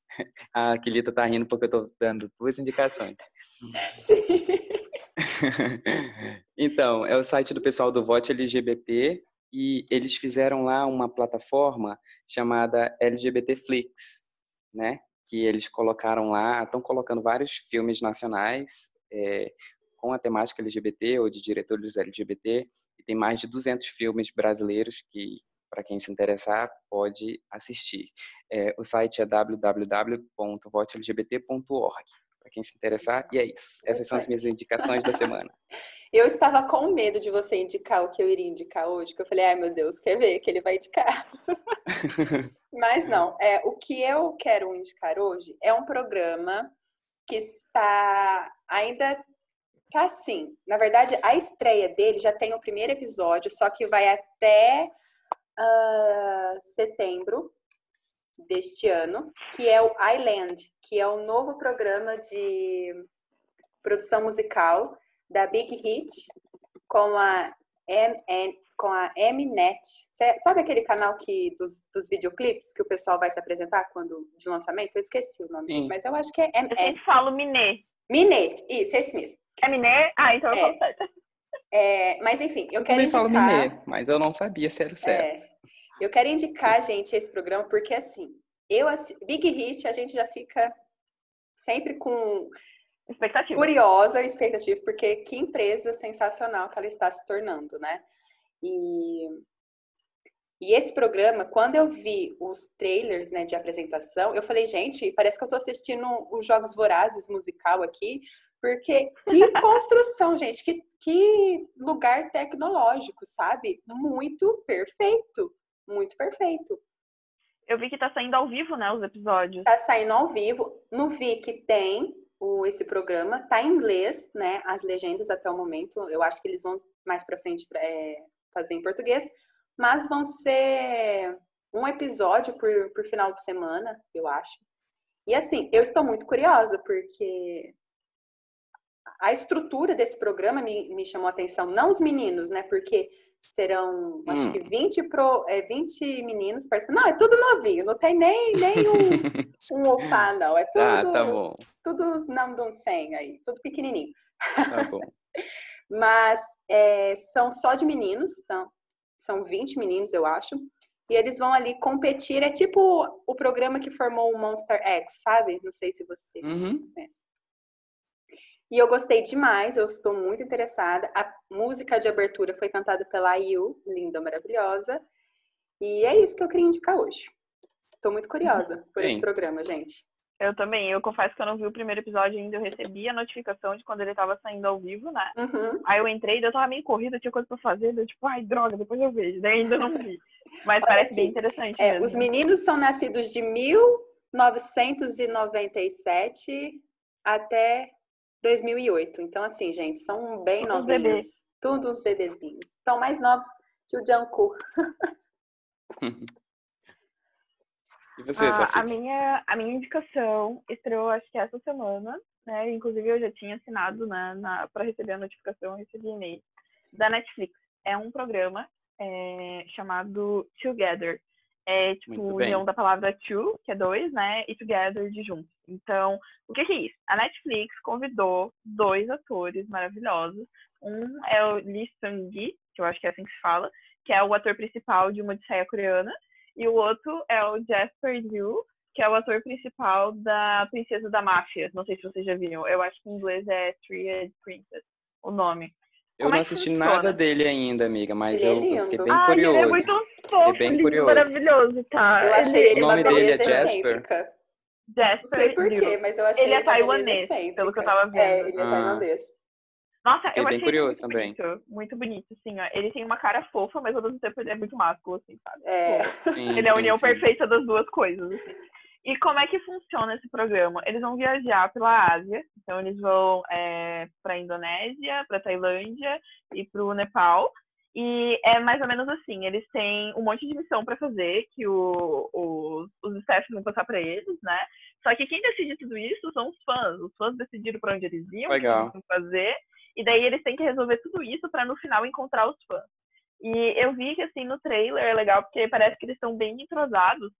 Speaker 1: A Quelita está rindo porque eu estou dando duas indicações.
Speaker 2: Sim.
Speaker 1: então, é o site do pessoal do Vote LGBT. e eles fizeram lá uma plataforma chamada LGBT Flix, né? Que eles colocaram lá, estão colocando vários filmes nacionais é, com a temática LGBT ou de diretores LGBT, e tem mais de 200 filmes brasileiros que, para quem se interessar, pode assistir. É, o site é www.votelgbt.org para quem se interessar. E é isso. Essas são as minhas indicações da semana.
Speaker 2: Eu estava com medo de você indicar o que eu iria indicar hoje, que eu falei, ai meu Deus, quer ver que ele vai indicar. Mas não, é, o que eu quero indicar hoje é um programa que está ainda tá assim. Na verdade, a estreia dele já tem o primeiro episódio, só que vai até uh, setembro deste ano, que é o Island, que é um novo programa de produção musical da Big Hit com a MN, com a Mnet. Sabe aquele canal que dos, dos videoclipes que o pessoal vai se apresentar quando de lançamento? Eu esqueci o nome disso, mas eu acho que é
Speaker 3: MN. Eu sempre falo Minet.
Speaker 2: Minet, isso, é esse mesmo.
Speaker 3: É Minet? Ah, então eu é.
Speaker 2: É, mas enfim, eu, eu quero indicar...
Speaker 1: falo Minet, mas eu não sabia se era certo. É,
Speaker 2: eu quero indicar, gente, esse programa porque assim, eu Big Hit a gente já fica sempre com
Speaker 3: expectativa.
Speaker 2: curiosa, expectativa, porque que empresa sensacional que ela está se tornando, né? E, e esse programa, quando eu vi os trailers né, de apresentação, eu falei, gente, parece que eu estou assistindo os Jogos Vorazes musical aqui, porque que construção, gente, que, que lugar tecnológico, sabe? Muito perfeito, muito perfeito.
Speaker 3: Eu vi que tá saindo ao vivo, né, os episódios.
Speaker 2: Tá saindo ao vivo. No que tem o, esse programa, tá em inglês, né, as legendas até o momento. Eu acho que eles vão mais para frente é, fazer em português, mas vão ser um episódio por, por final de semana, eu acho. E assim, eu estou muito curiosa, porque a estrutura desse programa me, me chamou a atenção. Não os meninos, né? Porque serão, hum. acho que 20, pro, é, 20 meninos participando. Não, é tudo novinho, não tem nem, nem um, um opá, não. É tudo, ah, tá bom. tudo não 100 aí, tudo pequenininho.
Speaker 1: Tá bom.
Speaker 2: Mas é, são só de meninos, então, são 20 meninos, eu acho. E eles vão ali competir. É tipo o programa que formou o Monster X, sabe? Não sei se você
Speaker 1: uhum. conhece.
Speaker 2: E eu gostei demais, eu estou muito interessada. A música de abertura foi cantada pela IU, linda, maravilhosa. E é isso que eu queria indicar hoje. Estou muito curiosa por Sim. esse programa, gente.
Speaker 3: Eu também. Eu confesso que eu não vi o primeiro episódio ainda. Eu recebi a notificação de quando ele estava saindo ao vivo, né?
Speaker 2: Uhum.
Speaker 3: Aí eu entrei, eu tava meio corrida, tinha coisa pra fazer. Eu, tipo, ai, droga, depois eu vejo. Daí ainda não vi. Mas parece aqui. bem interessante.
Speaker 2: É, os meninos são nascidos de 1997 até 2008. Então, assim, gente, são bem Todos novinhos. Tudo uns bebezinhos. Estão mais novos que o Jungkook.
Speaker 1: e você, ah,
Speaker 3: a minha A minha indicação estreou, acho que essa semana, né? Inclusive, eu já tinha assinado né, para receber a notificação, recebi e-mail, da Netflix. É um programa é, chamado Together. É tipo união da palavra two, que é dois, né? E together de juntos. Então, o que, que é isso? A Netflix convidou dois atores maravilhosos. Um é o Lee Sung-gi, que eu acho que é assim que se fala, que é o ator principal de Uma Odisseia Coreana. E o outro é o Jasper Liu, que é o ator principal da Princesa da Máfia. Não sei se vocês já viram. Eu acho que em inglês é Three Princess, o nome.
Speaker 1: Eu Como não é assisti nada dele ainda, amiga, mas ele é eu, eu fiquei bem
Speaker 3: Ai,
Speaker 1: curioso. Ele
Speaker 3: é muito fofo, bem lindo, curioso. maravilhoso, tá?
Speaker 2: Eu achei ele,
Speaker 1: o nome dele é Jasper.
Speaker 3: Jasper.
Speaker 2: Não sei porquê, mas eu achei
Speaker 3: ele, é taiwanês, pelo que eu tava vendo.
Speaker 2: É, ele é ah. taiwanês.
Speaker 3: Nossa, Fiquei eu
Speaker 1: achei
Speaker 3: bem
Speaker 1: curioso
Speaker 3: muito
Speaker 1: também.
Speaker 3: bonito, muito bonito, assim, ó. Ele tem uma cara fofa, mas ao mesmo tempo ele é muito másculo, assim, sabe?
Speaker 2: É.
Speaker 1: Sim,
Speaker 3: ele
Speaker 1: sim,
Speaker 3: é a união
Speaker 1: sim.
Speaker 3: perfeita das duas coisas, assim. E como é que funciona esse programa? Eles vão viajar pela Ásia, então eles vão é, para a Indonésia, para Tailândia e para o Nepal. E é mais ou menos assim, eles têm um monte de missão para fazer que o, o, os staffs vão passar para eles, né? Só que quem decide tudo isso são os fãs. Os fãs decidiram para onde eles iam, o que eles iam fazer, e daí eles têm que resolver tudo isso para no final encontrar os fãs. E eu vi que assim no trailer é legal porque parece que eles estão bem entrosados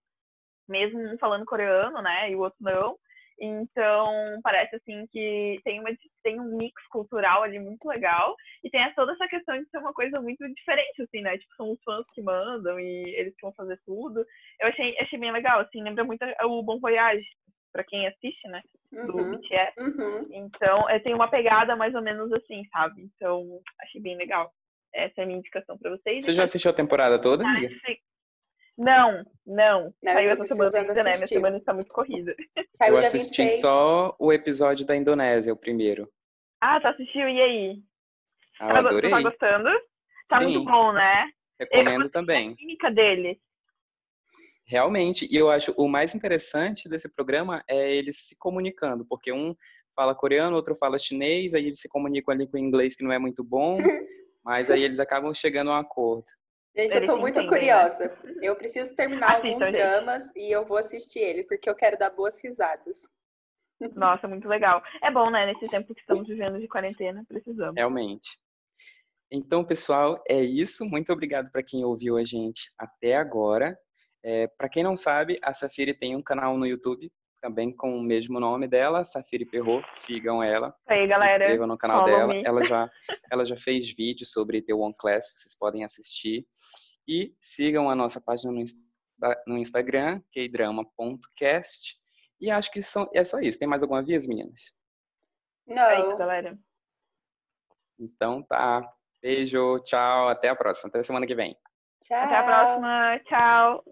Speaker 3: mesmo um falando coreano, né, e o outro não. Então, parece assim que tem, uma, tem um mix cultural ali muito legal. E tem toda essa questão de ser uma coisa muito diferente, assim, né? Tipo, são os fãs que mandam e eles que vão fazer tudo. Eu achei, achei bem legal, assim, lembra muito o Bom Voyage, para quem assiste, né? Do uhum, BTS. Uhum. Então, tem uma pegada mais ou menos assim, sabe? Então, achei bem legal. Essa é a minha indicação para vocês.
Speaker 1: Você já assistiu a temporada toda, amiga?
Speaker 3: Não, não. não Saiu essa semana ainda, né? Minha semana está muito corrida.
Speaker 1: Saiu eu assisti 26. só o episódio da Indonésia, o primeiro.
Speaker 3: Ah, tu assistiu? E aí?
Speaker 1: Ah, eu adorei.
Speaker 3: Tá gostando? Tá Sim. muito bom, né?
Speaker 1: Recomendo também.
Speaker 3: A química dele.
Speaker 1: Realmente, e eu acho o mais interessante desse programa é eles se comunicando, porque um fala coreano, outro fala chinês, aí eles se comunicam ali com inglês que não é muito bom, mas aí eles acabam chegando a um acordo.
Speaker 2: Gente, eu tô muito entendem, né? curiosa. Né? Eu preciso terminar Assista, alguns dramas gente. e eu vou assistir ele, porque eu quero dar boas risadas.
Speaker 3: Nossa, muito legal. É bom, né? Nesse tempo que estamos vivendo de quarentena, precisamos.
Speaker 1: Realmente. Então, pessoal, é isso. Muito obrigado para quem ouviu a gente até agora. É, para quem não sabe, a Safiri tem um canal no YouTube também com o mesmo nome dela, Safiri Perro, sigam ela.
Speaker 3: Aí, galera.
Speaker 1: Se inscrevam no canal dela. Ela já, ela já fez vídeo sobre The One Class, vocês podem assistir. E sigam a nossa página no, Insta, no Instagram, kdrama.cast. E acho que são, é só isso. Tem mais algum aviso, meninas?
Speaker 3: Não. É isso, galera.
Speaker 1: Então tá. Beijo, tchau, até a próxima. Até semana que vem.
Speaker 3: Tchau. Até a próxima. Tchau.